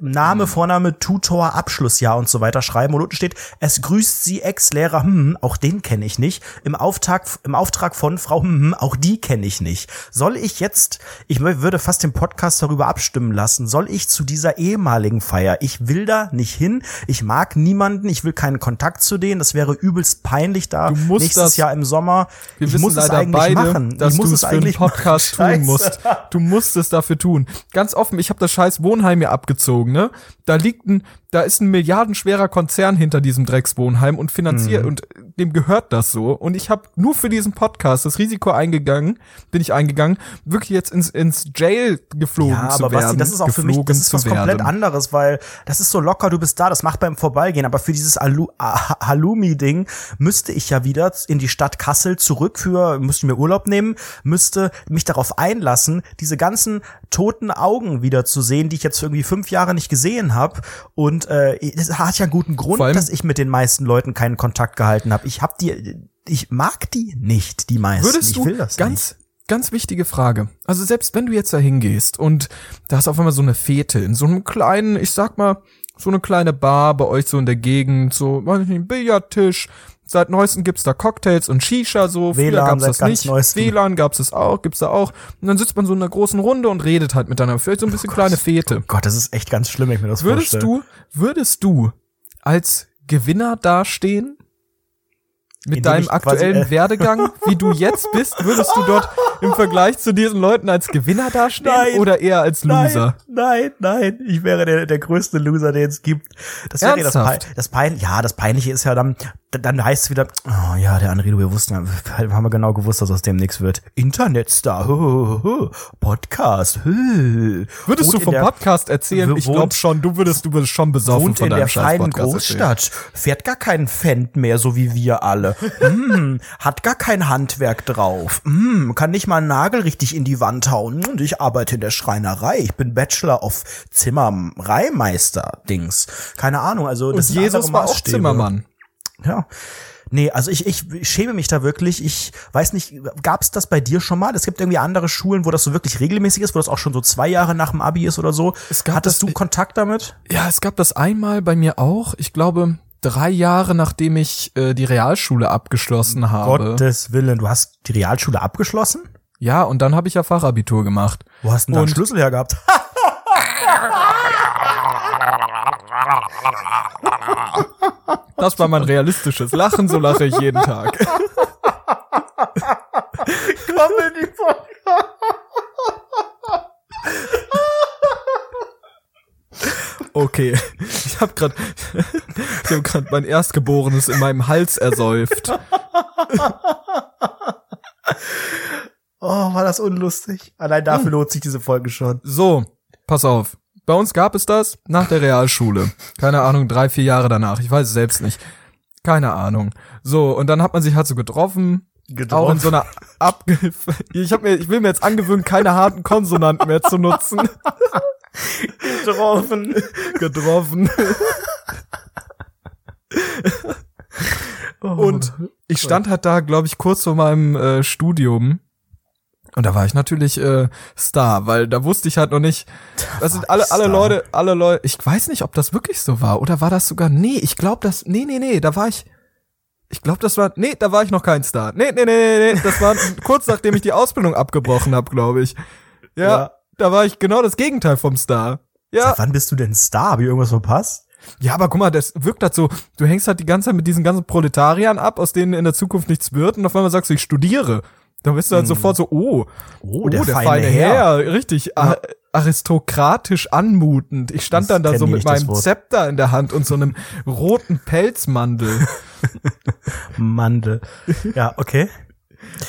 Name, Vorname, Tutor, Abschlussjahr und so weiter schreiben. Und unten steht, es grüßt Sie Ex-Lehrer, hm, auch den kenne ich nicht. Im Auftrag, im Auftrag von Frau, hm, auch die kenne ich nicht. Soll ich jetzt, ich würde fast den Podcast darüber abstimmen lassen, soll ich zu dieser ehemaligen Feier? Ich will da nicht hin. Ich mag niemanden. Ich will keinen Kontakt zu denen. Das wäre übelst peinlich da. Du musst nächstes das, Jahr im Sommer. Wir ich muss es eigentlich beide, machen. Dass ich muss du es für einen Podcast tun musst. Du musst es dafür tun. Ganz offen, ich habe das scheiß Wohnheim hier abgezogen, ne? Da liegt ein da ist ein milliardenschwerer Konzern hinter diesem Dreckswohnheim und finanziert mhm. und dem gehört das so. Und ich habe nur für diesen Podcast das Risiko eingegangen, bin ich eingegangen, wirklich jetzt ins, ins Jail geflogen ja, zu aber werden. Basti, das ist auch für mich das ist was komplett anderes, weil das ist so locker, du bist da, das macht beim Vorbeigehen. Aber für dieses Halloumi-Ding müsste ich ja wieder in die Stadt Kassel zurück für, müsste mir Urlaub nehmen, müsste mich darauf einlassen, diese ganzen toten Augen wieder zu sehen, die ich jetzt irgendwie fünf Jahre nicht gesehen habe. Und äh, es hat ja guten Grund, dass ich mit den meisten Leuten keinen Kontakt gehalten habe. Ich habe die, ich mag die nicht, die meisten. Würdest du ich will das ganz, nicht. Ganz wichtige Frage. Also selbst wenn du jetzt da hingehst und da ist auf einmal so eine Fete in so einem kleinen, ich sag mal, so eine kleine Bar bei euch so in der Gegend, so, weiß ich nicht, ein Billardtisch, Seit neuestem gibt's da Cocktails und Shisha so. WLAN Früher gab's das nicht. Neuesten. WLAN gab's es auch, gibt's da auch. Und dann sitzt man so in einer großen Runde und redet halt miteinander. Vielleicht so ein bisschen oh kleine Fete. Oh Gott, das ist echt ganz schlimm, wenn ich mir das würdest vorstelle. Du, würdest du als Gewinner dastehen? Mit deinem aktuellen quasi, äh Werdegang, wie du jetzt bist, würdest du dort im Vergleich zu diesen Leuten als Gewinner dastehen nein, oder eher als Loser? Nein, nein, nein. Ich wäre der, der größte Loser, den es gibt. Das wäre das, Pein, das Pein, ja, das Peinliche ist ja dann, dann heißt es wieder, oh ja, der Anredo, wir wussten, haben wir genau gewusst, dass aus dem nichts wird. Internetstar, hu, hu, Podcast. Hu. Würdest du vom der, Podcast erzählen? Ich glaube schon, du würdest, du würdest schon besoffen wohnt von in der feinen Großstadt, erzählen. fährt gar keinen Fendt mehr, so wie wir alle. hm, hat gar kein Handwerk drauf. Hm, kann nicht mal einen Nagel richtig in die Wand hauen. Und ich arbeite in der Schreinerei. Ich bin Bachelor of Zimmereimeister-Dings. Keine Ahnung, also das Und Jesus war auch Zimmermann. Ja. Nee, also ich, ich schäme mich da wirklich. Ich weiß nicht, gab's das bei dir schon mal? Es gibt irgendwie andere Schulen, wo das so wirklich regelmäßig ist, wo das auch schon so zwei Jahre nach dem Abi ist oder so. Es gab Hattest das, du Kontakt damit? Ja, es gab das einmal bei mir auch. Ich glaube, drei Jahre nachdem ich äh, die Realschule abgeschlossen habe. Gottes Willen, du hast die Realschule abgeschlossen? Ja, und dann habe ich ja Fachabitur gemacht. Wo hast du denn da einen Schlüssel her gehabt? Das war mein realistisches Lachen, so lache ich jeden Tag. Comedy Podcast. Okay, ich habe gerade ich habe gerade mein erstgeborenes in meinem Hals ersäuft. Oh, war das unlustig. Allein dafür hm. lohnt sich diese Folge schon. So, pass auf. Bei uns gab es das nach der Realschule. Keine Ahnung, drei, vier Jahre danach. Ich weiß es selbst nicht. Keine Ahnung. So, und dann hat man sich halt so getroffen. Getroffen. Auch in so einer Abge ich hab mir ich will mir jetzt angewöhnen, keine harten Konsonanten mehr zu nutzen. Getroffen. Getroffen. und ich stand halt da, glaube ich, kurz vor meinem äh, Studium Und da war ich natürlich äh, Star, weil da wusste ich halt noch nicht, das sind alle alle Star. Leute, alle Leute, ich weiß nicht, ob das wirklich so war oder war das sogar nee, ich glaube das nee, nee, nee, da war ich ich glaube, das war nee, da war ich noch kein Star. Nee, nee, nee, nee, nee, das war kurz nachdem ich die Ausbildung abgebrochen habe, glaube ich. Ja, Ja. da war ich genau das Gegenteil vom Star. Ja, Seit wann bist du denn Star? Hab ich irgendwas verpasst? ja, aber guck mal, das wirkt halt so, du hängst halt die ganze Zeit mit diesen ganzen Proletariern ab, aus denen in der Zukunft nichts wird und auf einmal sagst du, ich studiere. Dann bist du halt sofort so, oh, Oh, der feine Herr, richtig a- aristokratisch anmutend. Ich stand Das dann da so mit meinem. Zepter in der Hand und so einem roten Pelzmandel. Mandel. Ja, okay.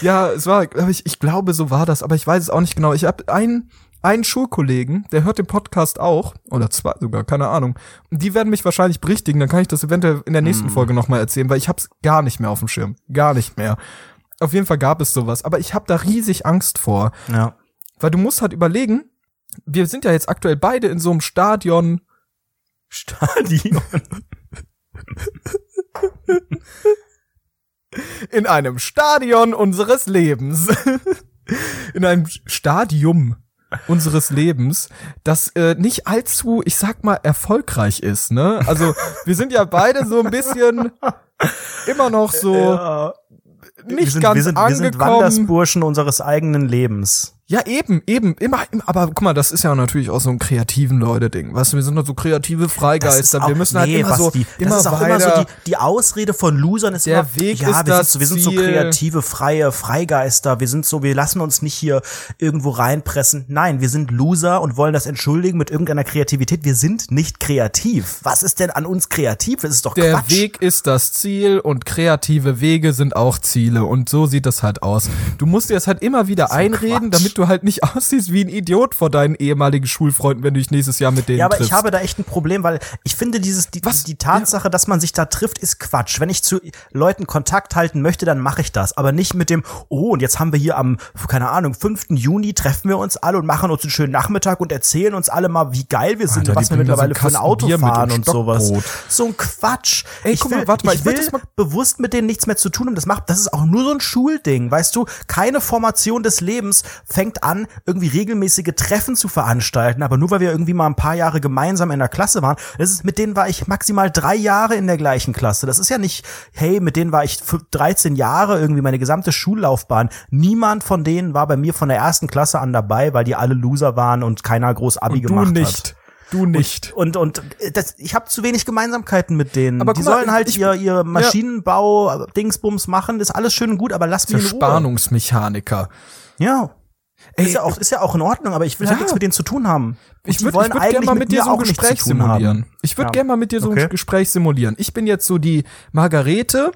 ja, es war, glaub ich, ich glaube, so war das, aber ich weiß es auch nicht genau. Ich habe einen, einen Schulkollegen, der hört den Podcast auch, oder zwei sogar, keine Ahnung. Die werden mich wahrscheinlich berichtigen, dann kann ich das eventuell in der nächsten Hm. Folge nochmal erzählen, weil ich hab's gar nicht mehr auf dem Schirm. Gar nicht mehr. Auf jeden Fall gab es sowas, aber ich habe da riesig Angst vor. Ja. Weil du musst halt überlegen, wir sind ja jetzt aktuell beide in so einem Stadion. Stadion. In einem Stadion unseres Lebens. in einem Stadium unseres Lebens, das äh, nicht allzu, ich sag mal, erfolgreich ist, ne? Also, wir sind ja beide so ein bisschen immer noch so Ja. Nicht wir sind, ganz wir sind, wir sind angekommen. Wandersburschen unseres eigenen Lebens. Ja, eben, eben, immer, immer, aber guck mal, das ist ja natürlich auch so ein kreativen Leute-Ding. Weißt du, wir sind doch so kreative Das ist Freigeister. auch- wir müssen halt nee, immer so, immer das ist auch weiter. immer so die, die Ausrede von Losern ist Der immer, Weg ja, ist wir, das sind so, wir sind so kreative, freie Freigeister. Wir sind so, wir lassen uns nicht hier irgendwo reinpressen. Nein, wir sind Loser und wollen das entschuldigen mit irgendeiner Kreativität. Wir sind nicht kreativ. Was ist denn an uns kreativ? Das ist doch der Quatsch. Weg ist das Ziel und kreative Wege sind auch Ziele und so sieht das halt aus. Du musst dir das halt immer wieder einreden, Quatsch. damit du halt nicht aussiehst wie ein Idiot vor deinen ehemaligen Schulfreunden, wenn du dich nächstes Jahr mit denen Ja, aber triffst. ich habe da echt ein Problem, weil ich finde, dieses, die, Was? die Tatsache, dass man sich da trifft, ist Quatsch. Wenn ich zu Leuten Kontakt halten möchte, dann mache ich das. Aber nicht mit dem, oh, und jetzt haben wir hier am, keine Ahnung, 5. Juni treffen wir uns alle und machen uns einen schönen Nachmittag und erzählen uns alle mal, wie geil wir sind Alter, und was wir so mittlerweile einen für ein Auto Bier fahren und und sowas. So ein Quatsch. Ey, ich guck will, mal, warte mal, ich will das mal- bewusst mit denen nichts mehr zu tun haben. Das macht, das ist auch nur so ein Schulding, weißt du? Keine Formation des Lebens fängt an, irgendwie regelmäßige Treffen zu veranstalten, aber nur weil wir irgendwie mal ein paar Jahre gemeinsam in der Klasse waren, das ist, mit denen war ich maximal drei Jahre in der gleichen Klasse. Das ist ja nicht, hey, mit denen war ich fü- 13 Jahre irgendwie meine gesamte Schullaufbahn. Niemand von denen war bei mir von der ersten Klasse an dabei, weil die alle Loser waren und keiner groß Abi und du gemacht nicht. hat. Du nicht. Und und äh, das, ich habe zu wenig Gemeinsamkeiten mit denen. Aber die mal, sollen halt ich- ihr ihr Maschinenbau Dingsbums machen, ist alles schön und gut, aber lass mich in Ruhe. Verspannungsmechaniker. Ja. Ey, ist ja auch ist ja auch in Ordnung, aber ich will halt Ja. nichts mit denen zu tun haben. Und Ich würde würd gerne eigentlich mal mit dir so ein Gespräch haben. simulieren. Ich würde Ja. gerne mal mit dir so Okay. ein Gespräch simulieren. Ich bin jetzt so die Margarete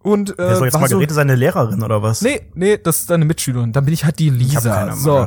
und äh, Wer soll jetzt Margarete seine Lehrerin oder was? So, nee, nee, das ist deine Mitschülerin. Dann bin ich halt die Lisa. keine so.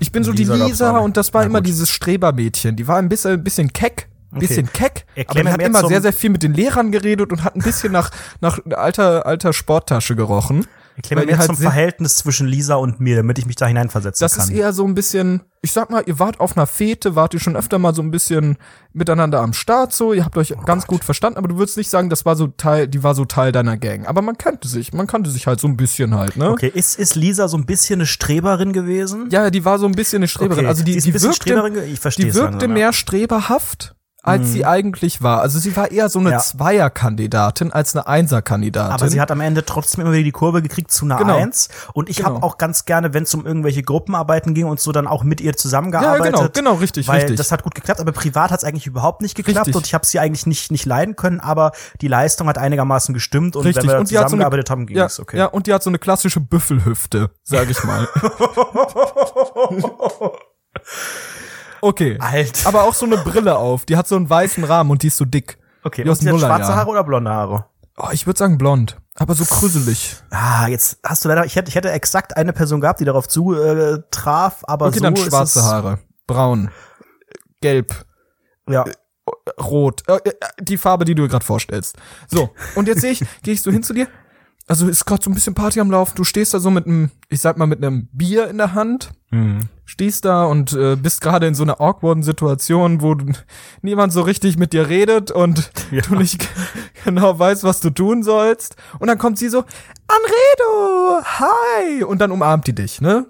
Ich bin so Lisa die Lisa und das war immer dieses Strebermädchen. Die war ein bisschen, ein bisschen keck. Bisschen keck, Erklär aber die mir hat immer sehr, sehr viel mit den Lehrern geredet und hat ein bisschen nach, nach alter, alter Sporttasche gerochen. Weil die mehr halt zum Verhältnis zwischen Lisa und mir, damit ich mich da hineinversetzen Das kann. ist eher so ein bisschen, ich sag mal, ihr wart auf einer Fete, wart ihr schon öfter mal so ein bisschen miteinander am Start so, ihr habt euch Oh ganz gut verstanden, aber du würdest nicht sagen, das war so Teil, die war so Teil deiner Gang. Aber man kannte sich, man kannte sich halt so ein bisschen halt, ne? okay, ist, ist Lisa so ein bisschen eine Streberin gewesen? Ja, die war so ein bisschen eine Streberin. Okay, Also die, die die, wirkte, Streberin ich verstehe die wirkte langsam, ja. mehr streberhaft, als sie eigentlich war. Also sie war eher so eine Ja. Zweierkandidatin als eine Einserkandidatin. Aber sie hat am Ende trotzdem immer wieder die Kurve gekriegt zu einer Genau. Eins. Und ich habe Genau. auch ganz gerne, wenn es um irgendwelche Gruppenarbeiten ging und so, dann auch mit ihr ja, zusammengearbeitet. genau, genau, richtig, Weil richtig. das hat gut geklappt, aber privat hat es eigentlich überhaupt nicht geklappt Richtig. und ich habe sie eigentlich nicht nicht leiden können, aber die Leistung hat einigermaßen gestimmt und Richtig. wenn wir und hat so eine, zusammengearbeitet haben, ging ja, es okay. ja, und die hat so eine klassische Büffelhüfte, sag ich mal. okay. Alt. Aber auch so eine Brille auf. Die hat so einen weißen Rahmen und die ist so dick. Okay, Die und sie hat schwarze. Haare oder blonde Haare? Oh, ich würde sagen blond. Aber so krüselig. Ah, jetzt hast du leider, ich hätte, ich hätte exakt eine Person gehabt, die darauf zu äh, traf, aber Okay, so dann schwarze Haare. Braun. Gelb. Ja. Rot. Äh, äh, die Farbe, die du dir gerade vorstellst. So, und jetzt sehe ich, gehe ich so hin zu dir. Also ist gerade so ein bisschen Party am Laufen. Du stehst da so mit einem, ich sag mal, mit einem Bier in der Hand. Mhm. Stehst da und äh, bist gerade in so einer awkwarden Situation, wo du, niemand so richtig mit dir redet und Ja. du nicht genau weißt, was du tun sollst. Und dann kommt sie so, Anredo, hi! Und dann umarmt die dich, ne?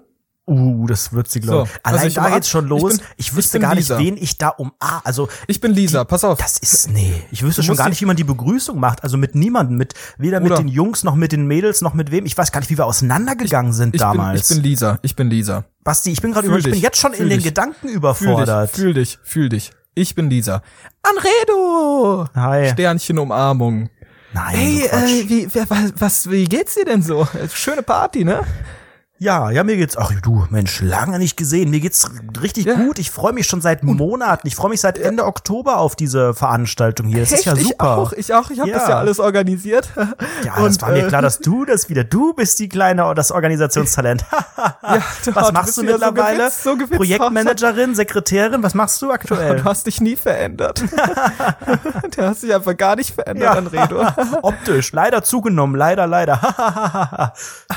Uh, das wird sie, glaube So, ich. also Allein ich da geht's schon ich los. bin- Ich, ich wüsste bin gar nicht, Lisa. wen ich da um. Ah, also Ich bin Lisa, pass auf. das ist nee. Ich wüsste schon musst gar die- nicht, wie man die Begrüßung macht. Also mit niemandem, mit weder mit Bruder. den Jungs noch mit den Mädels noch mit wem. Ich weiß gar nicht, wie wir auseinandergegangen sind ich bin, damals. ich bin Lisa, ich bin Lisa. Basti, ich bin gerade Fühl über, ich bin dich, jetzt schon in fühl den dich. Gedanken Fühl überfordert. dich, fühl dich, fühl dich. Ich bin Lisa. Anredo! Hi. Sternchen Umarmung. Nein, Hey, äh, wie, wer, was, was, wie geht's dir denn so? Schöne Party, ne? Ja, ja, mir geht's. Ach du, Mensch, lange nicht gesehen. Mir geht's richtig Ja. gut. Ich freue mich schon seit Monaten. Ich freue mich seit Ende Oktober auf diese Veranstaltung hier. Das ist ja Echt? super. Ich auch, ich auch. Ich habe Ja. das ja alles organisiert. Ja, das Und, war mir äh, klar, dass du das wieder, du bist die kleine, das Organisationstalent. Ja, du- was du machst bist du wieder so mittlerweile? gewitzt, so gewitzt, Projektmanagerin, Sekretärin, was machst du aktuell? Du hast dich nie verändert. du hast dich einfach gar nicht verändert, Ja. Anredo. Optisch, leider zugenommen, leider, leider.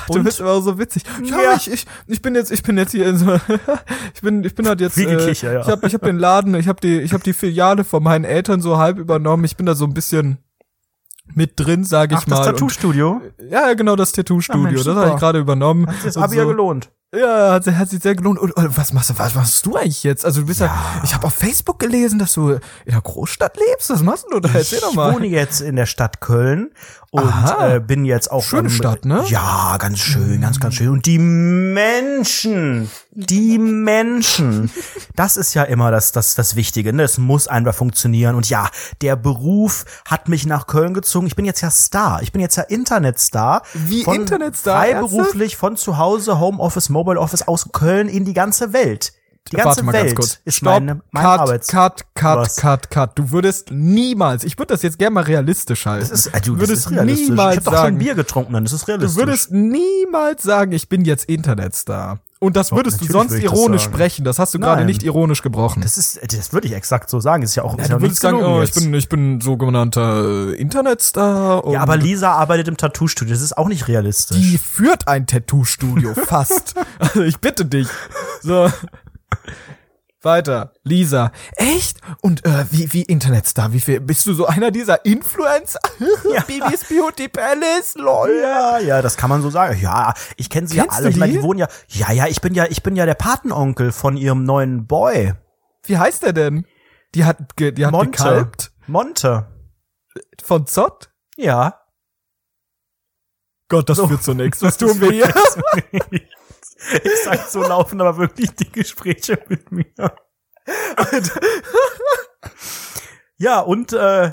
Du Und bist immer so witzig. Ja, Ja. Ich, ich, ich bin jetzt, ich bin jetzt hier in so, ich bin, ich bin halt jetzt, äh, ich habe, ich habe den Laden, ich habe die, ich habe die Filiale von meinen Eltern so halb übernommen. Ich bin da so ein bisschen mit drin, sage ich ach, mal. das Tattoo-Studio. Ja, genau, das Tattoo-Studio. Ja, Mensch, das habe ich gerade übernommen. Hat sich das Und Abi ja so. gelohnt. Ja, hat, hat sich sehr gelohnt. Und, und was machst du, was machst du eigentlich jetzt? Also du bist ja, ich habe auf Facebook gelesen, dass du in der Großstadt lebst. Was machst du da? Erzähl doch Ich mal. wohne jetzt in der Stadt Köln und Aha. äh, bin jetzt auch Schöne Stadt, ne? Ja, ganz schön, ganz ganz schön. Und die Menschen, die Menschen, das ist ja immer das das das Wichtige. Ne? Es muss einfach funktionieren. Und ja, der Beruf hat mich nach Köln gezogen. Ich bin jetzt ja Star. Ich bin jetzt ja Internetstar. Wie Internetstar, Freiberuflich von zu Hause, Homeoffice, Mobile Office aus Köln in die ganze Welt. Die ganze Warte mal Welt ganz kurz. ist Stopp, meine, mein cut, Arbeits. cut, cut, Was? cut, cut. Du würdest niemals, ich würde das jetzt gerne mal realistisch halten. Das ist, äh, du, du das würdest ist realistisch. niemals ich habe doch schon sagen, Bier getrunken, dann ist es realistisch. du würdest niemals sagen, ich bin jetzt Internetstar. Und das würdest du natürlich sonst das ironisch sagen. sprechen. Das hast du gerade nicht ironisch gebrochen. Das ist, das würde ich exakt so sagen. Ist ja auch, ist ja du würdest sagen, oh, ich bin, ich bin sogenannter äh, Internetstar. Ja, aber Lisa arbeitet im Tattoo-Studio. Das ist auch nicht realistisch. die führt ein Tattoo-Studio fast. Also ich bitte dich. So. Weiter. Lisa. Echt? Und äh, wie, wie Internetstar? Wie viel? Bist du so einer dieser Influencer? Ja. Bibis Beauty Palace? Lol. ja, ja, das kann man so sagen. Ja, ich kenne sie ja Kennst alle. du Ich meine, die? die wohnen ja. Ja, ja, ich bin ja, ich bin ja der Patenonkel von ihrem neuen Boy. Wie heißt der denn? Die hat, ge, die hat Monte. gekalbt? Monte. Von Zott? Ja. Gott, das So. führt zu nichts. Was tun wir hier? Ich sag, so laufen aber wirklich die Gespräche mit mir. Ja, und äh,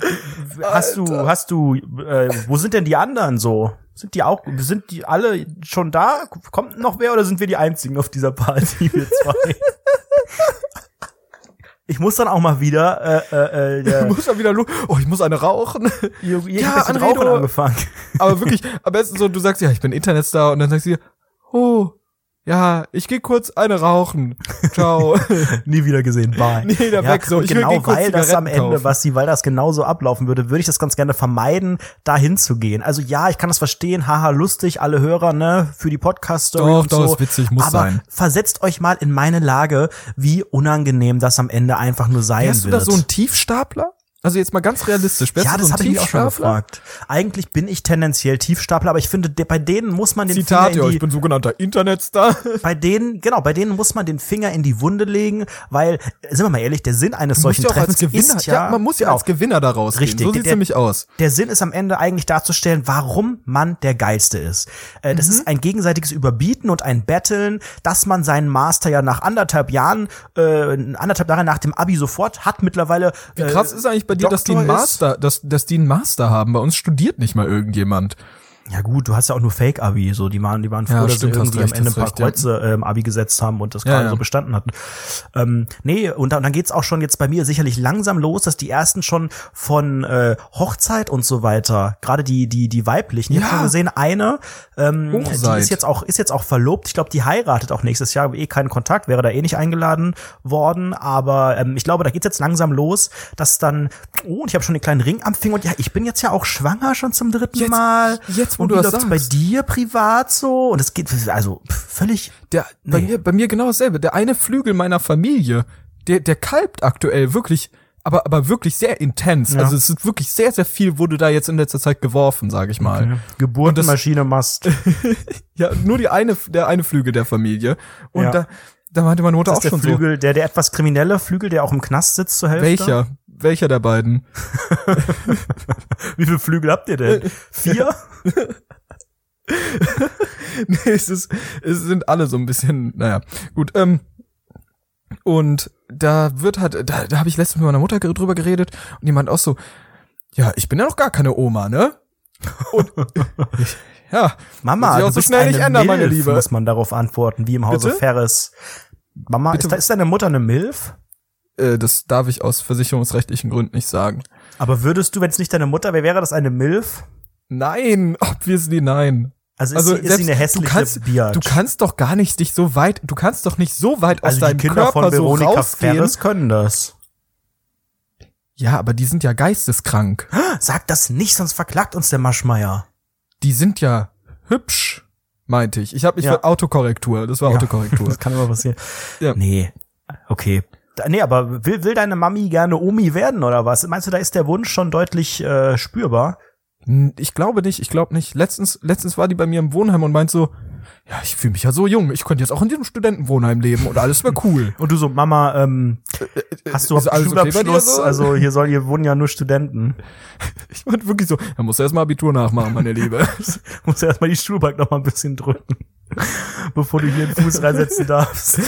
hast du, hast du, äh, wo sind denn die anderen so? Sind die auch, sind die alle schon da? Kommt noch wer oder sind wir die einzigen auf dieser Party, wir zwei? Ich muss dann auch mal wieder, äh, äh, äh, Ich muss ja wieder. Oh, ich muss eine rauchen. ich hab Ja, Anredo. Rauchen angefangen. Aber wirklich, am besten so, du sagst ja, ich bin Internetstar und dann sagst du, oh, ja, ich gehe kurz eine rauchen. Ciao. Nie wieder gesehen. Bye. Nie wieder weg, so. Ich genau, weil das am Ende, kaufen. was sie, weil das genauso ablaufen würde, würde ich das ganz gerne vermeiden, dahin zu gehen. Also ja, ich kann das verstehen, haha, lustig, alle Hörer, ne, für die Podcast-Story Doch, und doch, so. ist witzig, muss Aber sein. versetzt euch mal in meine Lage, wie unangenehm das am Ende einfach nur sein Wärst du wird. da so ein Tiefstapler? Also jetzt mal ganz realistisch. Wärst ja, das so habe ich mich auch schon gefragt. Eigentlich bin ich tendenziell Tiefstapler, aber ich finde, de- bei denen muss man den Zitat, Finger ja, in ich die, bin sogenannter Internetstar. bei denen, genau, bei denen muss man den Finger in die Wunde legen, weil, äh, sind wir mal ehrlich, der Sinn eines solchen ja Treffens Gewinner, ist ja, man muss ja genau, als Gewinner da rausgehen. Richtig, So der- sieht's nämlich aus. Der Sinn ist am Ende eigentlich darzustellen, warum man der Geilste ist. Äh, Mhm. das ist ein gegenseitiges Überbieten und ein Battlen, dass man seinen Master ja nach anderthalb Jahren, äh, anderthalb Jahre nach dem Abi sofort hat. Mittlerweile. Wie krass ist eigentlich bei dir, dass die Doktor einen ist. Master, dass, dass die einen Master haben? Bei uns studiert nicht mal irgendjemand. Ja gut, du hast ja auch nur Fake-Abi, so die waren, die waren froh, Ja, dass stimmt, sie irgendwie recht, am Ende ein paar recht, ja. Kreuze äh, im Abi gesetzt haben und das Ja, gerade ja. so bestanden hatten. Ähm, nee, und dann, dann geht's auch schon jetzt bei mir sicherlich langsam los, dass die ersten schon von äh, Hochzeit und so weiter, gerade die die die weiblichen, ich Ja. habe schon gesehen, eine, ähm, die ist jetzt auch ist jetzt auch verlobt. Ich glaube, die heiratet auch nächstes Jahr, eh keinen Kontakt, wäre da eh nicht eingeladen worden, aber ähm, ich glaube, da geht's jetzt langsam los, dass dann oh, und ich habe schon den kleinen Ring am Finger und ja, ich bin jetzt ja auch schwanger schon zum dritten Jetzt- Mal. jetzt, wo und du wie das läuft's bei sagst. dir privat so und es geht also völlig Der, bei Nee. mir, bei mir genau dasselbe. Der eine Flügel meiner Familie, der, der kalbt aktuell wirklich aber, aber wirklich sehr intens. Ja. Also es ist wirklich sehr, sehr viel wurde da jetzt in letzter Zeit geworfen, sage ich mal. Geburtenmaschine machst. Ja, nur die eine, der eine Flügel der Familie. Und Ja. da, da meinte meine Mutter auch der schon Flügel, der, der etwas kriminelle Flügel, der auch im Knast sitzt zur so. Hälfte. Welcher? Welcher der beiden? Wie viele Flügel habt ihr denn? Vier? nee, es ist, es sind alle so ein bisschen, naja, gut, ähm, und da wird halt, da, da habe ich letztens mit meiner Mutter drüber geredet und die meint auch so, ja, ich bin ja noch gar keine Oma, ne? Und ich, ja, Mama, sich auch so schnell eine nicht ändern, meine Liebe. muss man darauf antworten, wie im Hause Bitte? Ferris. Mama, Bitte? ist, ist deine Mutter eine Milf? Äh, das darf ich aus versicherungsrechtlichen Gründen nicht sagen. Aber würdest du, wenn es nicht deine Mutter wäre, wäre das eine Milf? Nein, obviously nein. Also ist, Also sie, ist sie eine selbst- hässliche du kannst, Biatch? du kannst doch gar nicht dich so weit, du kannst doch nicht so weit aus also die deinem Kinder Körper von so Veronika rausgehen. Ferris können das. Ja, aber die sind ja geisteskrank. Sag das nicht, sonst verklagt uns der Maschmeier. Die sind ja hübsch, meinte ich. Ich habe ich Ja. Autokorrektur, das war Ja. Autokorrektur. Das kann immer passieren. Ja. Nee. Okay. Nee, aber will, will deine Mami gerne Omi werden oder was? Meinst du, da ist der Wunsch schon deutlich äh, spürbar? Ich glaube nicht, ich glaube nicht. Letztens, letztens war die bei mir im Wohnheim und meint so, ja, ich fühle mich ja so jung, ich könnte jetzt auch in diesem Studentenwohnheim leben und alles wäre cool. Und du so, Mama, ähm, hast du auch okay dir Schulabschluss? so? Also hier soll, hier wohnen ja nur Studenten. Ich meinte wirklich so, da musst du erst mal Abitur nachmachen, meine Liebe. Muss ja erstmal die Schulbank noch mal ein bisschen drücken, bevor du hier den Fuß reinsetzen darfst.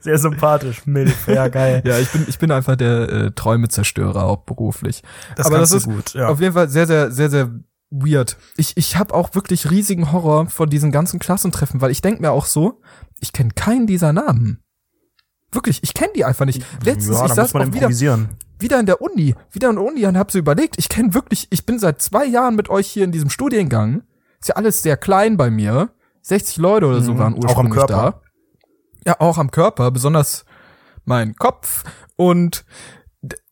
Sehr sympathisch, Milf, ja geil. ja, ich bin, ich bin einfach der äh, Träumezerstörer, auch beruflich. Das Aber das ist du gut, ja. auf jeden Fall sehr, sehr, sehr, sehr weird. Ich, ich habe auch wirklich riesigen Horror vor diesen ganzen Klassentreffen, weil ich denk mir auch so, ich kenne keinen dieser Namen. Wirklich, ich kenne die einfach nicht. Letztens, ja, ich saß auch wieder, wieder in der Uni, wieder in der Uni und hab so überlegt, ich kenne wirklich, ich bin seit zwei Jahren mit euch hier in diesem Studiengang. Ist ja alles sehr klein bei mir. 60 Leute oder so Mhm, waren auch am ursprünglich Körper. da. Ja, auch am Körper, besonders mein Kopf. Und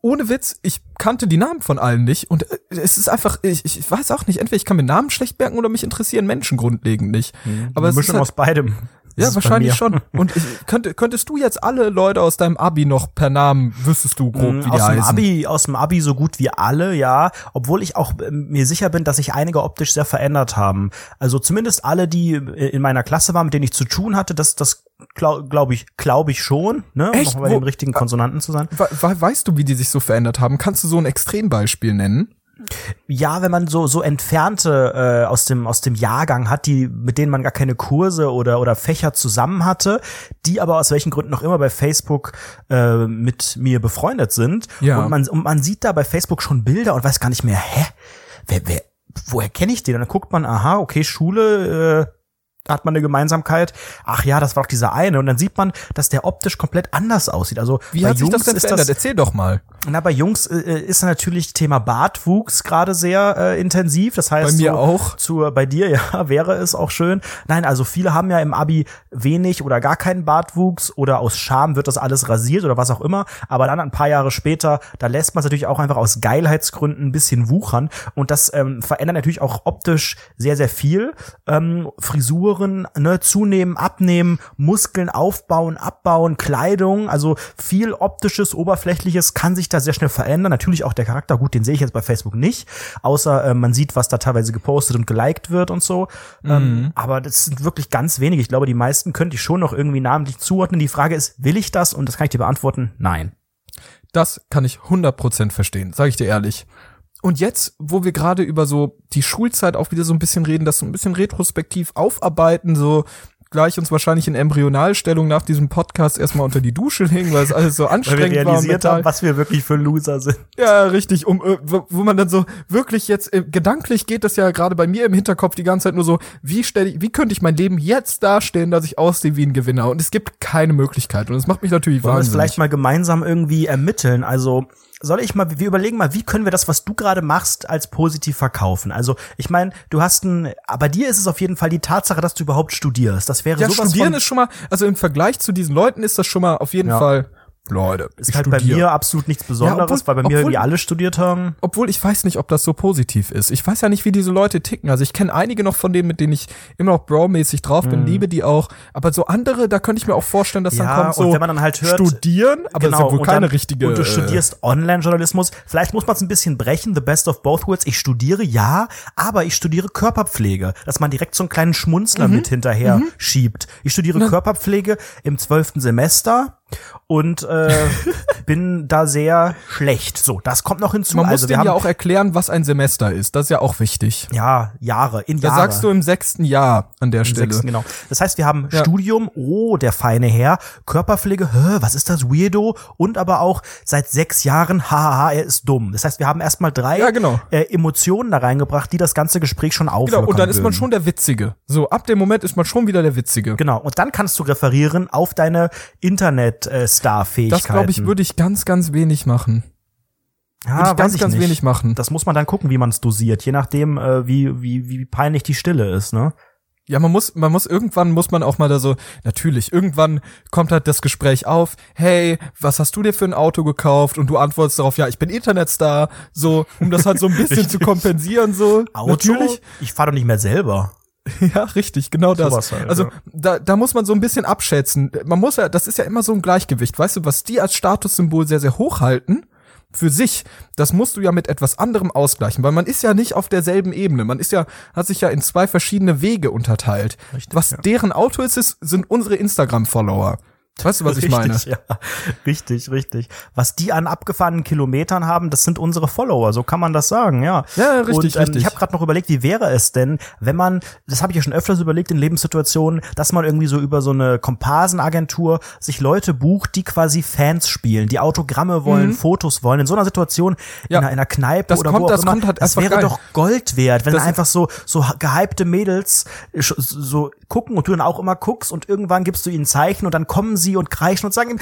ohne Witz, ich kannte die Namen von allen nicht. Und äh, es ist einfach, ich, ich weiß auch nicht, entweder ich kann mir Namen schlecht merken oder mich interessieren Menschen grundlegend nicht. Aber Eine es ist halt, aus beidem. Ja, wahrscheinlich schon. Und ich, könnte, könntest du jetzt alle Leute aus deinem Abi noch per Namen, wüsstest du grob, wie die Mm, aus dem heißen? Abi, aus dem Abi so gut wie alle, ja. Obwohl ich auch ähm, mir sicher bin, dass sich einige optisch sehr verändert haben. Also zumindest alle, die äh, in meiner Klasse waren, mit denen ich zu tun hatte, das, das glaube glaub ich, glaube ich schon, ne? Um Echt? auch bei Wo- den richtigen Konsonanten zu sein. We we weißt du, wie die sich so verändert haben? Kannst du so ein Extrembeispiel nennen? Ja, wenn man so so entfernte äh, aus dem aus dem Jahrgang hat, die mit denen man gar keine Kurse oder oder Fächer zusammen hatte, die aber aus welchen Gründen auch immer bei Facebook äh, mit mir befreundet sind Ja. und man und man sieht da bei Facebook schon Bilder und weiß gar nicht mehr, hä, wer wer woher kenne ich den? Und dann guckt man, aha, okay, Schule äh, hat man eine Gemeinsamkeit. Ach ja, das war doch dieser eine. Und dann sieht man, dass der optisch komplett anders aussieht. Also Wie bei hat sich das denn verändert? Erzähl doch mal. na, bei Jungs äh, ist natürlich Thema Bartwuchs gerade sehr äh, intensiv. Das heißt, Bei mir so, auch. Zu, bei dir, ja, wäre es auch schön. Nein, also viele haben ja im Abi wenig oder gar keinen Bartwuchs oder aus Scham wird das alles rasiert oder was auch immer. Aber dann ein paar Jahre später, da lässt man es natürlich auch einfach aus Geilheitsgründen ein bisschen wuchern. Und das ähm, verändert natürlich auch optisch sehr, sehr viel. Ähm, Frisuren, ne, zunehmen, abnehmen, Muskeln aufbauen, abbauen, Kleidung, also viel optisches, oberflächliches kann sich da sehr schnell verändern. Natürlich auch der Charakter, gut, den sehe ich jetzt bei Facebook nicht, außer äh, man sieht, was da teilweise gepostet und geliked wird und so. Ähm, aber das sind wirklich ganz wenige. Ich glaube, die meisten könnte ich schon noch irgendwie namentlich zuordnen. Die Frage ist, will ich das? Und das kann ich dir beantworten, nein. Das kann ich 100% verstehen, sage ich dir ehrlich. Und jetzt, wo wir gerade über so die Schulzeit auch wieder so ein bisschen reden, das so ein bisschen retrospektiv aufarbeiten, so gleich uns wahrscheinlich in Embryonalstellung nach diesem Podcast erstmal unter die Dusche legen, weil es alles so Weil wir anstrengend war. realisiert mental. haben, was wir wirklich für Loser sind. Ja, richtig, um äh, wo, man dann so wirklich jetzt äh, gedanklich geht das ja gerade bei mir im Hinterkopf die ganze Zeit nur so, wie stelle ich, wie könnte ich mein Leben jetzt darstellen, dass ich aussehe wie ein Gewinner und es gibt keine Möglichkeit und das macht mich natürlich Wollen wir es wahnsinnig. vielleicht mal gemeinsam irgendwie ermitteln? Also soll ich mal, wir überlegen mal, wie können wir das, was du gerade machst, als positiv verkaufen? Also ich meine, du hast ein, bei dir ist es auf jeden Fall die Tatsache, dass du überhaupt studierst. Das wäre ja, sowas studieren von, ist schon mal, also im Vergleich zu diesen Leuten ist das schon mal auf jeden Ja. Fall Leute, Ist ich halt bei studiere. mir absolut nichts Besonderes, obwohl- weil bei mir obwohl- irgendwie alle studiert haben. Obwohl ich weiß nicht, ob das so positiv ist. Ich weiß ja nicht, wie diese Leute ticken. Also ich kenne einige noch von denen, mit denen ich immer noch Bro-mäßig drauf bin, liebe die auch. Aber so andere, da könnte ich mir auch vorstellen, dass dann Mhm. Ja, kommt so und wenn man dann halt hört- studieren, aber das ist ja wohl Genau, und keine dann- richtige. Und du äh, studierst Online-Journalismus. Vielleicht muss man es ein bisschen brechen, the best of both worlds. Ich studiere, ja, aber ich studiere Körperpflege, dass man direkt so einen kleinen Mhm. Schmunzler mit hinterher schiebt. Ich studiere Körperpflege im zwölften Semester und äh, bin da sehr schlecht. So, das kommt noch hinzu. man muss also denen haben ja auch erklären, was ein Semester ist. Das ist ja auch wichtig. ja Jahre in Da Jahre. sagst du im sechsten Jahr an der Im Stelle. sechsten, genau. Das heißt, wir haben Ja. Studium, oh, der feine Herr, Körperpflege, hä, was ist das, Weirdo? Und aber auch seit sechs Jahren, hahaha, er ist dumm. Das heißt, wir haben erstmal drei Ja, genau. äh, Emotionen da reingebracht, die das ganze Gespräch schon auflockern Genau, und dann ist man schon der Witzige. So, ab dem Moment ist man schon wieder der Witzige. Genau, und dann kannst du referieren auf deine Internet-Star-Fähigkeiten. Das, glaube ich, würde ich ganz, ganz wenig machen. ja, würde ich ganz, weiß ganz nicht. wenig machen. Das muss man dann gucken, wie man es dosiert, je nachdem, äh, wie, wie, wie peinlich die Stille ist, ne? Ja, man muss, man muss irgendwann muss man auch mal da so, natürlich, irgendwann kommt halt das Gespräch auf, hey, was hast du dir für ein Auto gekauft? Und du antwortest darauf, ja, ich bin Internetstar, so, um das halt so ein bisschen zu kompensieren, so. Auto? Natürlich. Ich fahre doch nicht mehr selber. Ja, richtig, genau das. Sowas halt, also ja. da, da muss man so ein bisschen abschätzen. Man muss ja, das ist ja immer so ein Gleichgewicht, weißt du, was die als Statussymbol sehr, sehr hoch halten für sich, das musst du ja mit etwas anderem ausgleichen, weil man ist ja nicht auf derselben Ebene. Man ist ja, hat sich ja in zwei verschiedene Wege unterteilt. Richtig, was ja. deren Auto ist, ist, sind unsere Instagram-Follower. Weißt du, was ich meine? Richtig, ja. Richtig, richtig. Was die an abgefahrenen Kilometern haben, das sind unsere Follower, so kann man das sagen, ja. Ja, richtig, Und, ähm, richtig. Ich habe gerade noch überlegt, wie wäre es denn, wenn man, das habe ich ja schon öfters überlegt in Lebenssituationen, dass man irgendwie so über so eine Komparsenagentur sich Leute bucht, die quasi Fans spielen, die Autogramme wollen, Fotos wollen. In so einer Situation, Mhm. Ja. in, einer, in einer Kneipe Das oder kommt- wo auch das immer, kommt halt das wäre geil. doch Gold wert, wenn einfach so so gehypte Mädels so gucken und du dann auch immer guckst und irgendwann gibst du ihnen Zeichen und dann kommen sie und kreischen und sagen ihm,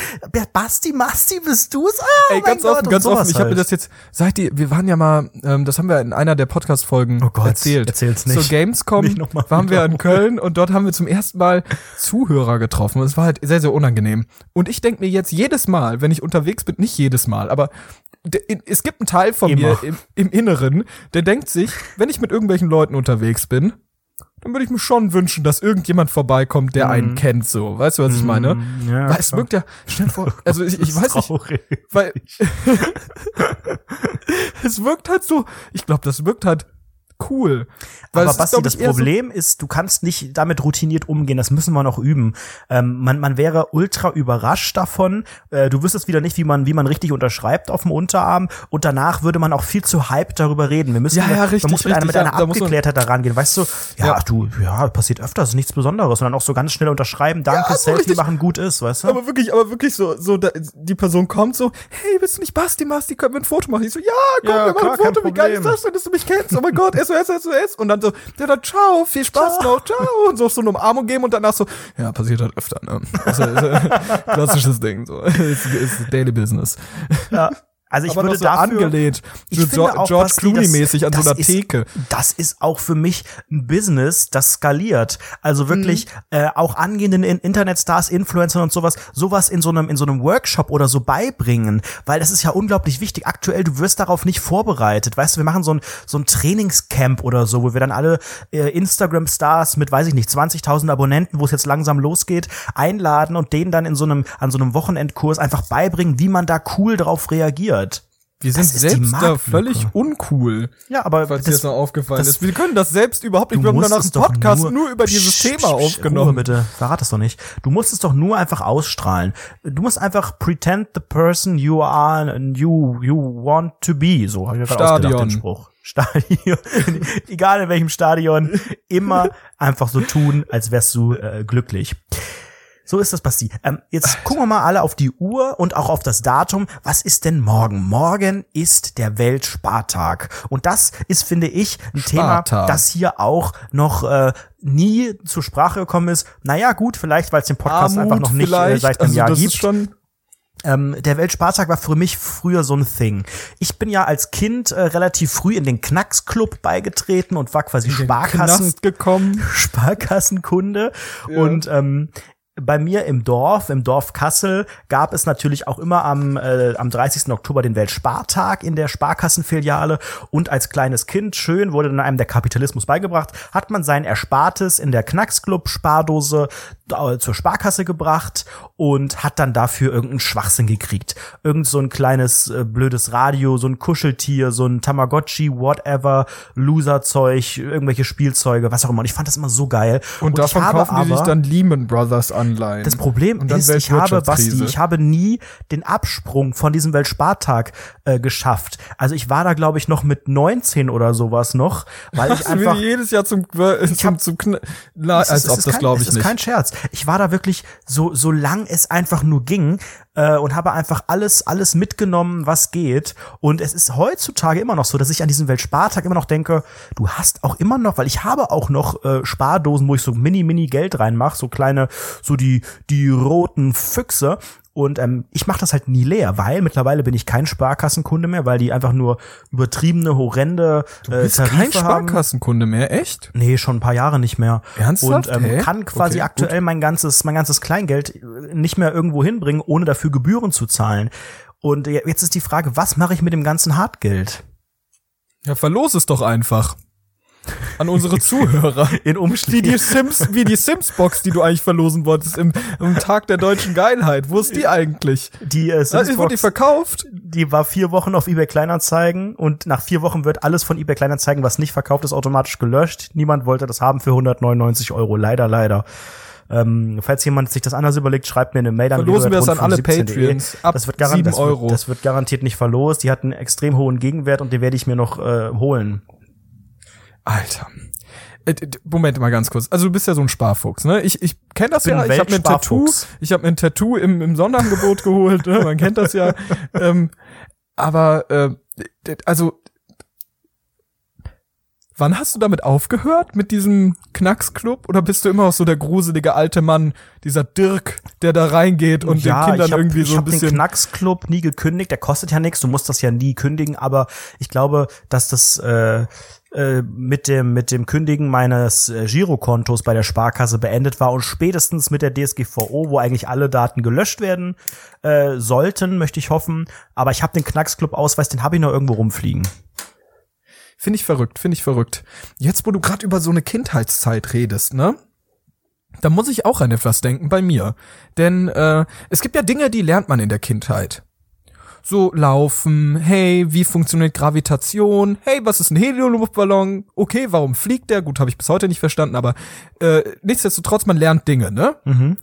Basti, Masti, bist du's? Ah, Ey, ganz Gott, offen, ganz offen. Ich habe mir halt. das jetzt, seit die, wir waren ja mal, ähm, das haben wir in einer der Podcast-Folgen Oh Gott, erzählt. erzähl's nicht. Zur Gamescom waren wir in Köln und dort haben wir zum ersten Mal Zuhörer getroffen. Und es war halt sehr, sehr unangenehm. Und ich denk mir jetzt jedes Mal, wenn ich unterwegs bin, nicht jedes Mal, aber es gibt einen Teil von Immer. mir im, im Inneren, der denkt sich, wenn ich mit irgendwelchen Leuten unterwegs bin, dann würde ich mir schon wünschen, dass irgendjemand vorbeikommt, der einen kennt, so. Weißt du, was ich meine? Mhm. ja, Weil es wirkt ja, stell dir vor, also ich, ich weiß nicht, Traurig. weil es wirkt halt so, ich glaube, das wirkt halt cool. Weil Aber ist, Basti, glaub das eher so- Problem ist, du kannst nicht damit routiniert umgehen. Das müssen wir noch üben. Ähm, man, man wäre ultra überrascht davon. Äh, du wüsstest wieder nicht, wie man, wie man richtig unterschreibt auf dem Unterarm. Und danach würde man auch viel zu hype darüber reden. Wir müssen, Ja, ja, man richtig, muss mit einer, mit richtig, einer ja, da man- Abgeklärtheit daran gehen. Weißt du, ja, Ja. du, ja, passiert öfters, ist nichts Besonderes. Und dann auch so ganz schnell unterschreiben, danke, so Selfie richtig. machen, gut ist, weißt du? aber wirklich, aber wirklich so, so da, die Person kommt so, hey, bist du nicht Basti, Basti, können wir ein Foto machen? Ich so, ja, komm, Ja, wir machen klar, ein Foto, wie geil ist Problem. das denn, dass du mich kennst? Oh mein Gott, SOS, SOS. Und dann so, ja, dann ciao, viel Spaß noch, ciao. Und so, so eine Umarmung geben und danach so, ja, passiert halt öfter, ne? Ist, klassisches Ding, so. Ist, ist Daily Business. Ja. Also ich aber würde so dafür, angelehnt. Ich so finde George, auch, George Basti, das- Clooney-mäßig an so einer ist, Theke. Das ist auch für mich ein Business, das skaliert. Also wirklich Mhm. äh, auch angehenden In- Internetstars, Influencern und sowas, sowas in so einem in so einem Workshop oder so beibringen, weil das ist ja unglaublich wichtig. Aktuell, du wirst darauf nicht vorbereitet. Weißt du, wir machen so ein so ein Trainingscamp oder so, wo wir dann alle äh, Instagram-Stars mit, weiß ich nicht, 20.000 Abonnenten, wo es jetzt langsam losgeht, einladen und denen dann in so einem an so einem Wochenendkurs einfach beibringen, wie man da cool drauf reagiert. Wir sind selbst da völlig uncool. Ja, aber Falls dir das noch aufgefallen das- ist. Wir können das selbst überhaupt nicht. Wir haben danach einen Podcast nur, nur, über dieses Thema psst, psst, Ruhe aufgenommen. bitte, verrat das doch nicht. Du musst es doch nur einfach ausstrahlen. Du musst einfach pretend the person you are and you you want to be. So habe ich mir gerade ausgedacht, Stadion. den Spruch. Stadion. Egal in welchem Stadion, immer einfach so tun, als wärst du äh, glücklich. So ist das, Basti. Ähm, jetzt gucken wir mal alle auf die Uhr und auch auf das Datum. Was ist denn morgen? Morgen ist der Weltspartag. Und das ist, finde ich, ein Thema, Spartag. das hier auch noch äh, nie zur Sprache gekommen ist. Naja, gut, vielleicht, weil es den Podcast einfach noch nicht äh, seit einem also Jahr gibt. Ähm, der Weltspartag war für mich früher so ein Thing. Ich bin ja als Kind äh, relativ früh in den Knacksclub beigetreten und war quasi Sparkassen gekommen. Sparkassenkunde und ähm, bei mir im Dorf, im Dorf Kassel, gab es natürlich auch immer am, äh, am 30. Oktober den Weltspartag in der Sparkassenfiliale. Und als kleines Kind, schön, wurde dann einem der Kapitalismus beigebracht, hat man sein Erspartes in der Knacksclub-Spardose zur Sparkasse gebracht und hat dann dafür irgendeinen Schwachsinn gekriegt. Irgend so ein kleines äh, blödes Radio, so ein Kuscheltier, so ein Tamagotchi, whatever, Loserzeug, irgendwelche Spielzeuge, was auch immer. Und ich fand das immer so geil. Und, davon ich habe kaufen die sich aber- dann Lehman Brothers Anleihen. das Problem Und ist, ich habe. Basti, ich habe nie den Absprung von diesem Weltspartag äh, geschafft. Also ich war da, glaube ich, noch mit 19 oder sowas noch, weil ich Hast einfach jedes Jahr zum, äh, zum, hab- zum Kn Na, ist- als ob ist das glaube ich Es ist nicht. kein Scherz. Ich war da wirklich so, so lang es einfach nur ging äh, und habe einfach alles, alles mitgenommen, was geht. Und es ist heutzutage immer noch so, dass ich an diesem Weltspartag immer noch denke, du hast auch immer noch, weil ich habe auch noch äh, Spardosen, wo ich so mini, mini Geld reinmache, so kleine, so die, die roten Füchse. Und ähm, ich mache das halt nie leer, weil mittlerweile bin ich kein Sparkassenkunde mehr, weil die einfach nur übertriebene, horrende äh, Du bist Tarife kein. Sparkassenkunde mehr, echt? Nee, schon ein paar Jahre nicht mehr. Ernsthaft? Und ähm, Hä? kann quasi Okay, aktuell mein ganzes, mein ganzes Kleingeld äh, nicht mehr irgendwo hinbringen, ohne dafür Gebühren zu zahlen. Und äh, jetzt ist die Frage, was mache ich mit dem ganzen Hartgeld? Ja, verlos es doch einfach. An unsere Zuhörer. In Wie Umschlägen. die Sims, wie die Sims-Box, die du eigentlich verlosen wolltest im, im Tag der deutschen Geilheit. Wo ist die eigentlich? Die, äh, Ah, Wurde die Simsbox, verkauft? die war vier Wochen auf eBay Kleinanzeigen und nach vier Wochen wird alles von eBay Kleinanzeigen, was nicht verkauft ist, automatisch gelöscht. Niemand wollte das haben für 199 Euro. Leider, leider. Ähm, falls jemand sich das anders überlegt, schreibt mir eine Mail an Verlosen wir es an alle www.rundfunk17.de. Patreons ab das wird garan- 7 das wird- Euro. Das wird garantiert nicht verlost. Die hat einen extrem hohen Gegenwert und den werde ich mir noch äh, holen. Alter. Äh, Moment mal ganz kurz. Also du bist ja so ein Sparfuchs, ne? Ich, ich kenne das Bin ja. Ich habe mir ein Tattoo, ich habe mir ein Tattoo im, im Sonderangebot geholt. Ne? Man kennt das ja. ähm, aber äh, also Wann hast du damit aufgehört mit diesem Knacksclub oder bist du immer noch so der gruselige alte Mann, dieser Dirk, der da reingeht und den Kindern ich hab, irgendwie ich so ein hab den bisschen Knacksclub nie gekündigt. Der kostet ja nichts. Du musst das ja nie kündigen. Aber ich glaube, dass das äh, äh, mit dem mit dem Kündigen meines äh, Girokontos bei der Sparkasse beendet war und spätestens mit der DSGVO, wo eigentlich alle Daten gelöscht werden äh, sollten, möchte ich hoffen. Aber ich habe den Knacksclub-Ausweis, den habe ich noch irgendwo rumfliegen. Finde ich verrückt, finde ich verrückt. Jetzt, wo du gerade über so eine Kindheitszeit redest, ne? Da muss ich auch an etwas denken bei mir. Denn äh, es gibt ja Dinge, die lernt man in der Kindheit. So laufen, hey, wie funktioniert Gravitation? Hey, was ist ein Helioluftballon? Okay, warum fliegt der? Gut, habe ich bis heute nicht verstanden, aber äh, nichtsdestotrotz, man lernt Dinge, ne? Mhm.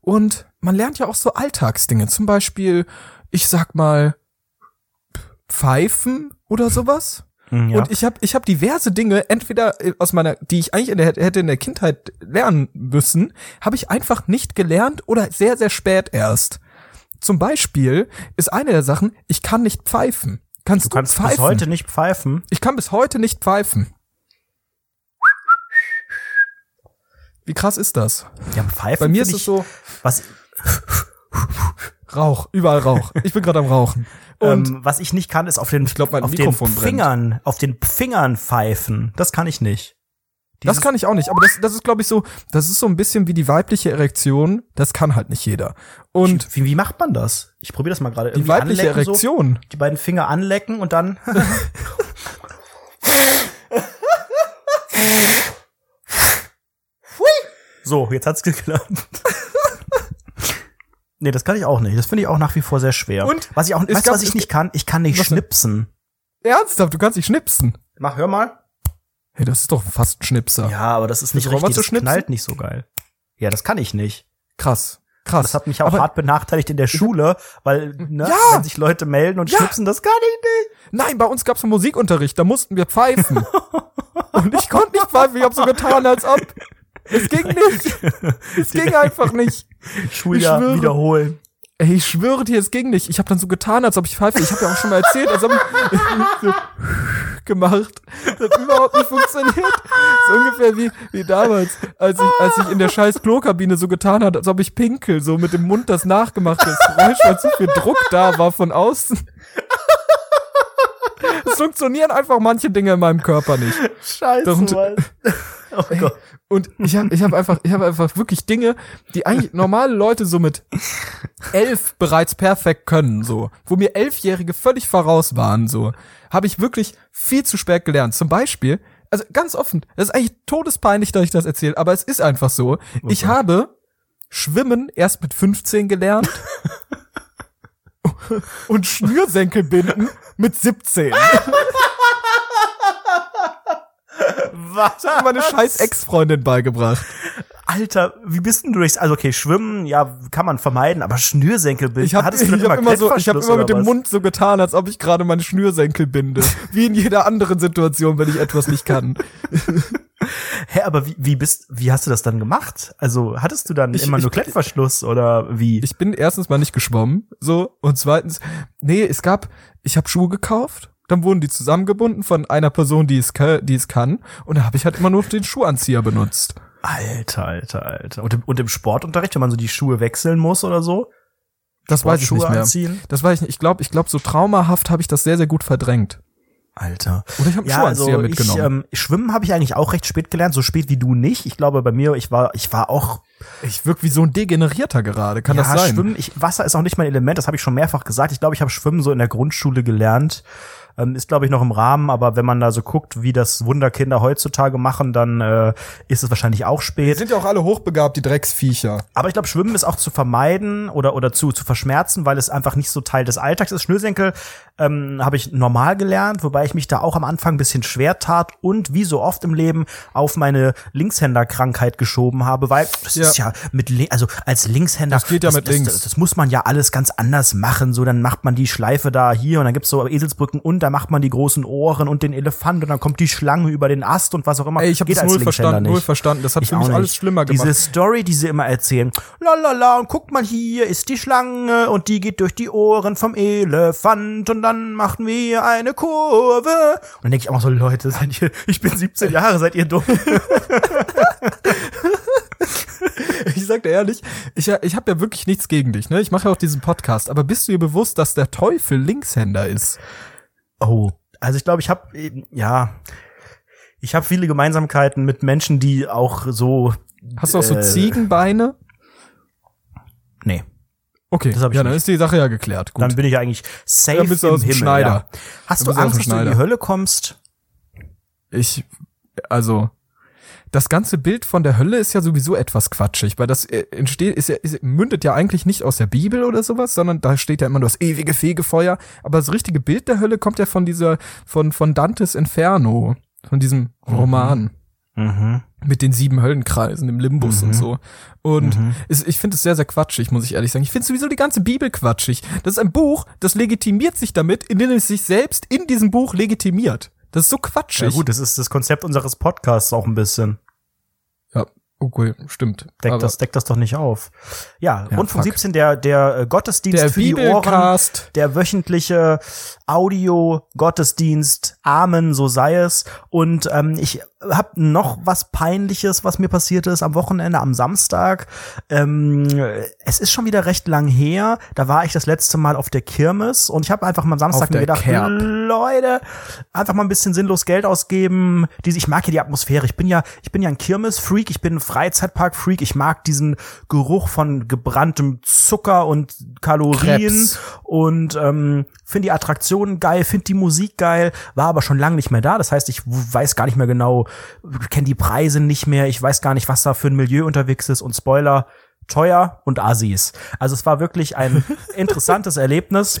Und man lernt ja auch so Alltagsdinge. Zum Beispiel, ich sag mal, Pfeifen oder sowas. Ja. Und ich habe ich hab diverse Dinge, entweder äh, aus meiner, die ich eigentlich in der, hätte in der Kindheit lernen müssen, habe ich einfach nicht gelernt oder sehr, sehr spät erst. Zum Beispiel ist eine der Sachen, ich kann nicht pfeifen. Kannst du, du kannst pfeifen? bis heute nicht pfeifen. Ich kann bis heute nicht pfeifen. Wie krass ist das? Ja, pfeifen. Bei mir ist es ich, so was Rauch, überall Rauch. Ich bin gerade am Rauchen. Und ähm, was ich nicht kann, ist auf den, glaub, mein auf Mikrofon den brennt. Fingern, auf den Fingern pfeifen. Das kann ich nicht. Das kann ich auch nicht, aber das, das ist, glaube ich, so, das ist so ein bisschen wie die weibliche Erektion. Das kann halt nicht jeder. Und wie, wie macht man das? Ich probiere das mal gerade. die weibliche Erektion, So, die beiden Finger anlecken und dann. so, jetzt hat's geklappt. nee, das kann ich auch nicht. Das finde ich auch nach wie vor sehr schwer. Und was ich auch, weißt du, gab- was ich nicht kann? Ich kann nicht schnipsen. ernsthaft, du kannst dich schnipsen. Mach, hör mal. Hey, das ist doch fast ein Schnipser. Ja, aber das ist nicht wir richtig. zu Das knallt nicht so geil. Ja, das kann ich nicht. Krass, krass. Das hat mich auch aber, hart benachteiligt in der Schule, weil, ne, Ja! wenn sich Leute melden und Ja! schnipsen, das kann ich nicht. Nein, bei uns gab's einen Musikunterricht, da mussten wir pfeifen. Und ich konnte nicht pfeifen, ich habe so getan, als ob. Es ging nicht. Es ging einfach nicht. Schuljahr schwöre. wiederholen. Ey, ich schwöre dir, es ging nicht. Ich habe dann so getan, als ob ich pfeife. Ich habe ja auch schon mal erzählt, als ob ich so gemacht. Das hat überhaupt nicht funktioniert. So ungefähr wie, wie damals, als ich, als ich in der scheiß Klokabine so getan hat, als ob ich pinkel, so mit dem Mund das nachgemacht das Geräusch, weil zu viel Druck da war von außen. Es funktionieren einfach manche Dinge in meinem Körper nicht. Scheiße, Und- Mann. Oh Gott. Und ich habe ich hab einfach, ich habe einfach wirklich Dinge, die eigentlich normale Leute so mit elf bereits perfekt können, so, wo mir Elfjährige völlig voraus waren, so, habe ich wirklich viel zu spät gelernt. Zum Beispiel, also ganz offen, das ist eigentlich todespeinlich, dass ich das erzähle, aber es ist einfach so. Ich habe Schwimmen erst mit 15 gelernt und Schnürsenkel binden mit 17. Was? Das hat meine scheiß Ex-Freundin beigebracht. Alter, wie bist denn du durchs, also okay, schwimmen, ja, kann man vermeiden, aber Schnürsenkel bilden, Ich habe hab immer so, ich habe immer mit dem was? Mund so getan, als ob ich gerade meine Schnürsenkel binde, wie in jeder anderen Situation, wenn ich etwas nicht kann. Hä, aber wie, wie bist, wie hast du das dann gemacht? Also, hattest du dann Ich- immer ich- nur Klettverschluss oder wie? Ich bin erstens mal nicht geschwommen, so und zweitens, nee, es gab, ich habe Schuhe gekauft, dann wurden die zusammengebunden von einer Person, die es, die es kann, und da habe ich halt immer nur den Schuhanzieher benutzt. Alter, alter, alter. Und im, und im Sportunterricht, wenn man so die Schuhe wechseln muss oder so? Das weiß ich nicht mehr. anziehen? Das weiß ich nicht. Ich glaube, ich glaube, so traumahaft habe ich das sehr, sehr gut verdrängt. Alter. Oder ich habe Ja, also ich, mitgenommen. ähm, Schwimmen habe ich eigentlich auch recht spät gelernt, so spät wie du nicht. Ich glaube, bei mir, ich war, ich war auch ich wirke wie so ein Degenerierter gerade. Kann ja, das sein? Schwimmen, ich, Wasser ist auch nicht mein Element, das habe ich schon mehrfach gesagt. Ich glaube, ich habe Schwimmen so in der Grundschule gelernt. Ähm, ist, glaube ich, noch im Rahmen, aber wenn man da so guckt, wie das Wunderkinder heutzutage machen, dann äh, ist es wahrscheinlich auch Die spät. sind ja auch alle hochbegabt, die Drecksviecher. Aber ich glaube, Schwimmen ist auch zu vermeiden oder, oder zu, zu verschmerzen, weil es einfach nicht so Teil des Alltags ist. Schnürsenkel ähm, habe ich normal gelernt, wobei ich mich da auch am Anfang ein bisschen schwer tat und wie so oft im Leben auf meine Linkshänderkrankheit geschoben habe, weil das Ja. ist ja mit, also als Linkshänder, Das geht ja mit das, links. Das, das muss man ja alles ganz anders machen. So, dann macht man die Schleife da hier und dann gibt's so Eselsbrücken und da macht man die großen Ohren und den Elefant und dann kommt die Schlange über den Ast und was auch immer. Ey, ich habe das null verstanden, null verstanden. Das hat Ich für mich alles schlimmer gemacht. Diese Story, die sie immer erzählen. La la la, und guck mal hier ist die Schlange und die geht durch die Ohren vom Elefant und dann machen wir eine Kurve. Und dann denke ich auch so, Leute, seid ihr, ich bin 17 Jahre, seid ihr dumm? ich sag dir ehrlich, ich, ich habe ja wirklich nichts gegen dich, ne? Ich mache ja auch diesen Podcast, aber bist du dir bewusst, dass der Teufel Linkshänder ist? Oh, also ich glaube, ich habe ja, ich habe viele Gemeinsamkeiten mit Menschen, die auch so. Hast du auch so äh, Ziegenbeine? Nee, Okay, das hab ich ja, dann ist die Sache ja geklärt. Gut. dann bin ich eigentlich safe Dann bist du im aus dem Himmel. Schneider. Ja. Hast Dann du Angst, dass du in die. Hölle kommst? Ich, also, das ganze Bild von der Hölle ist ja sowieso etwas quatschig, weil das äh, entsteht, ist ja, ist, mündet ja eigentlich nicht aus der Bibel oder sowas, sondern da steht ja immer nur das ewige Fegefeuer. Aber das richtige Bild der Hölle kommt ja von dieser, von, von Dantes Inferno, von diesem Roman. Mhm. mit den sieben Höllenkreisen im Limbus Mhm. und so. Und Mhm. es, ich finde es sehr, sehr quatschig, muss ich ehrlich sagen. Ich finde sowieso die ganze Bibel quatschig. Das ist ein Buch, das legitimiert sich damit, indem es sich selbst in diesem Buch legitimiert. Das ist so quatschig. Ja gut, das ist das Konzept unseres Podcasts auch ein bisschen. Okay, stimmt. Deckt das, deckt das doch nicht auf. Ja, Ja, Rundfunk fuck. 17, der, der äh, Gottesdienst der für die Ohren. Bibelcast. Der wöchentliche Audio-Gottesdienst, Amen, so sei es. Und ähm, ich habe noch was Peinliches, was mir passiert ist am Wochenende, am Samstag. Ähm, es ist schon wieder recht lang her. Da war ich das letzte Mal auf der Kirmes und ich habe einfach mal am Samstag mir gedacht, Kerb. Leute, einfach mal ein bisschen sinnlos Geld ausgeben. Diese, ich mag ja die Atmosphäre. Ich bin ja, ich bin ja ein Kirmes-Freak, ich bin ein Freizeitpark-Freak. Ich mag diesen Geruch von gebranntem Zucker und Kalorien Krebs. und ähm, finde die Attraktionen geil, finde die Musik geil, war aber schon lange nicht mehr da. Das heißt, ich weiß gar nicht mehr genau, kenne die Preise nicht mehr, ich weiß gar nicht, was da für ein Milieu unterwegs ist und Spoiler, teuer und Assis. Also es war wirklich ein interessantes Erlebnis.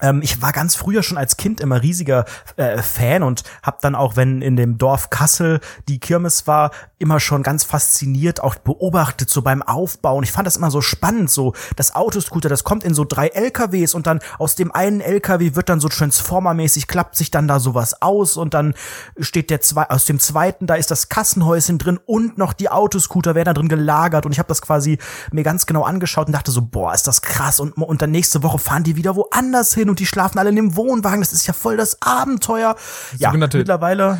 Ähm, ich war ganz früher schon als Kind immer riesiger äh, Fan und hab dann auch, wenn in dem Dorf Kassel die Kirmes war, immer schon ganz fasziniert auch beobachtet so beim Aufbau und ich fand das immer so spannend so das Autoscooter das kommt in so drei LKWs und dann aus dem einen LKW wird dann so Transformer-mäßig klappt sich dann da sowas aus und dann steht der zwei aus dem zweiten da ist das Kassenhäuschen drin und noch die Autoscooter werden da drin gelagert. Und ich habe das quasi mir ganz genau angeschaut und dachte so boah ist das krass. Und und dann nächste Woche fahren die wieder woanders hin und die schlafen alle in dem Wohnwagen. Das ist ja voll das Abenteuer. Ja mittlerweile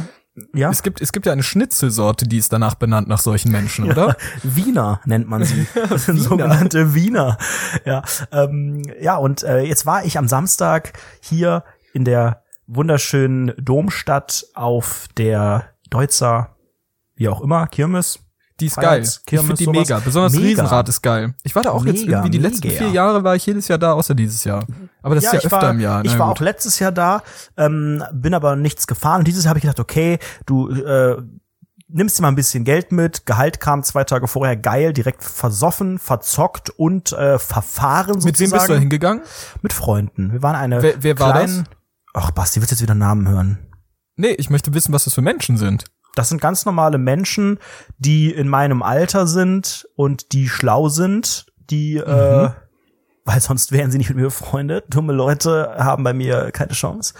ja Es gibt, es gibt ja eine Schnitzelsorte, die ist danach benannt nach solchen Menschen, oder? Wiener nennt man sie. Das sind sogenannte Wiener. Ja, ähm, ja und äh, jetzt war ich am Samstag hier in der wunderschönen Domstadt auf der Deutzer, wie auch immer, Kirmes. Die ist geil. Ich finde die mega. Besonders Mega. Riesenrad ist geil. Ich war da auch jetzt Mega, irgendwie die letzten mega. vier Jahre war ich jedes Jahr da, außer dieses Jahr. Aber das ist ja ich öfter war, im Jahr. Ich Na war gut. auch letztes Jahr da, ähm, bin aber nichts gefahren. Und dieses Jahr habe ich gedacht, okay, du äh, nimmst dir mal ein bisschen Geld mit. Gehalt kam zwei Tage vorher, geil, direkt versoffen, verzockt und äh, verfahren sozusagen. Mit wem bist du da hingegangen? Mit Freunden. Wir waren eine Wer- wer war kleinen, Ach, Basti, willst jetzt wieder Namen hören? Nee, ich möchte wissen, was das für Menschen sind. Das sind ganz normale Menschen, die in meinem Alter sind und die schlau sind, die, äh, Mhm. weil sonst wären sie nicht mit mir befreundet. Dumme Leute haben bei mir keine Chance.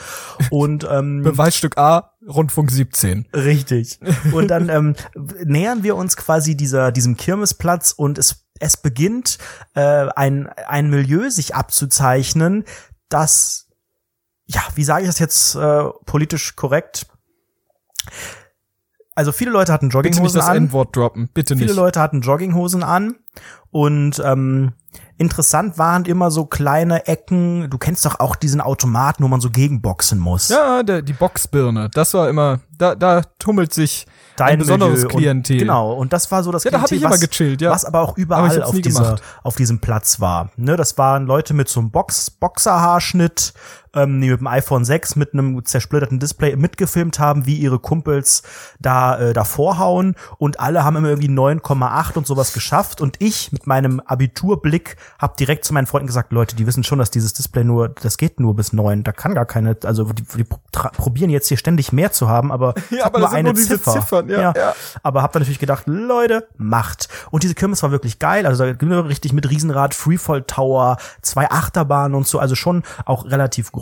Und ähm, Beweisstück A, Rundfunk 17. Richtig. Und dann ähm, nähern wir uns quasi dieser, diesem Kirmesplatz und es, es beginnt äh, ein, ein Milieu sich abzuzeichnen, das, ja, wie sage ich das jetzt äh, politisch korrekt? Also viele Leute hatten Bitte nicht Jogginghosen das an. N-Wort droppen. Bitte Viele nicht. Leute hatten Jogginghosen an und ähm, interessant waren immer so kleine Ecken. Du kennst doch auch diesen Automaten, wo man so gegenboxen muss. Ja, der, die Boxbirne. Das war immer, da, da tummelt sich ein besonderes Milieu. Klientel. Und, genau, und das war so das Ja, da hab Klientel, ich immer was, gechillt, ja. was aber auch Aber überall hab's auf, dieser, auf diesem Platz war. Ne, das waren Leute mit so einem Box, Boxerhaarschnitt, ähm, die mit dem iPhone 6 mit einem zersplitterten Display mitgefilmt haben, wie ihre Kumpels da äh, davor hauen und alle haben immer irgendwie 9,8 und sowas geschafft und ich mit meinem Abiturblick habe direkt zu meinen Freunden gesagt, Leute, die wissen schon, dass dieses Display nur, das geht nur bis 9, da kann gar keine, also die, die probieren jetzt hier ständig mehr zu haben, aber Ja, aber nur eine nur Ziffer. Ziffern, ja, ja. Aber hab dann natürlich gedacht, Leute, macht. Und diese Kirmes war wirklich geil. Also da richtig mit Riesenrad, Freefall Tower, zwei Achterbahnen und so, also schon auch relativ groß.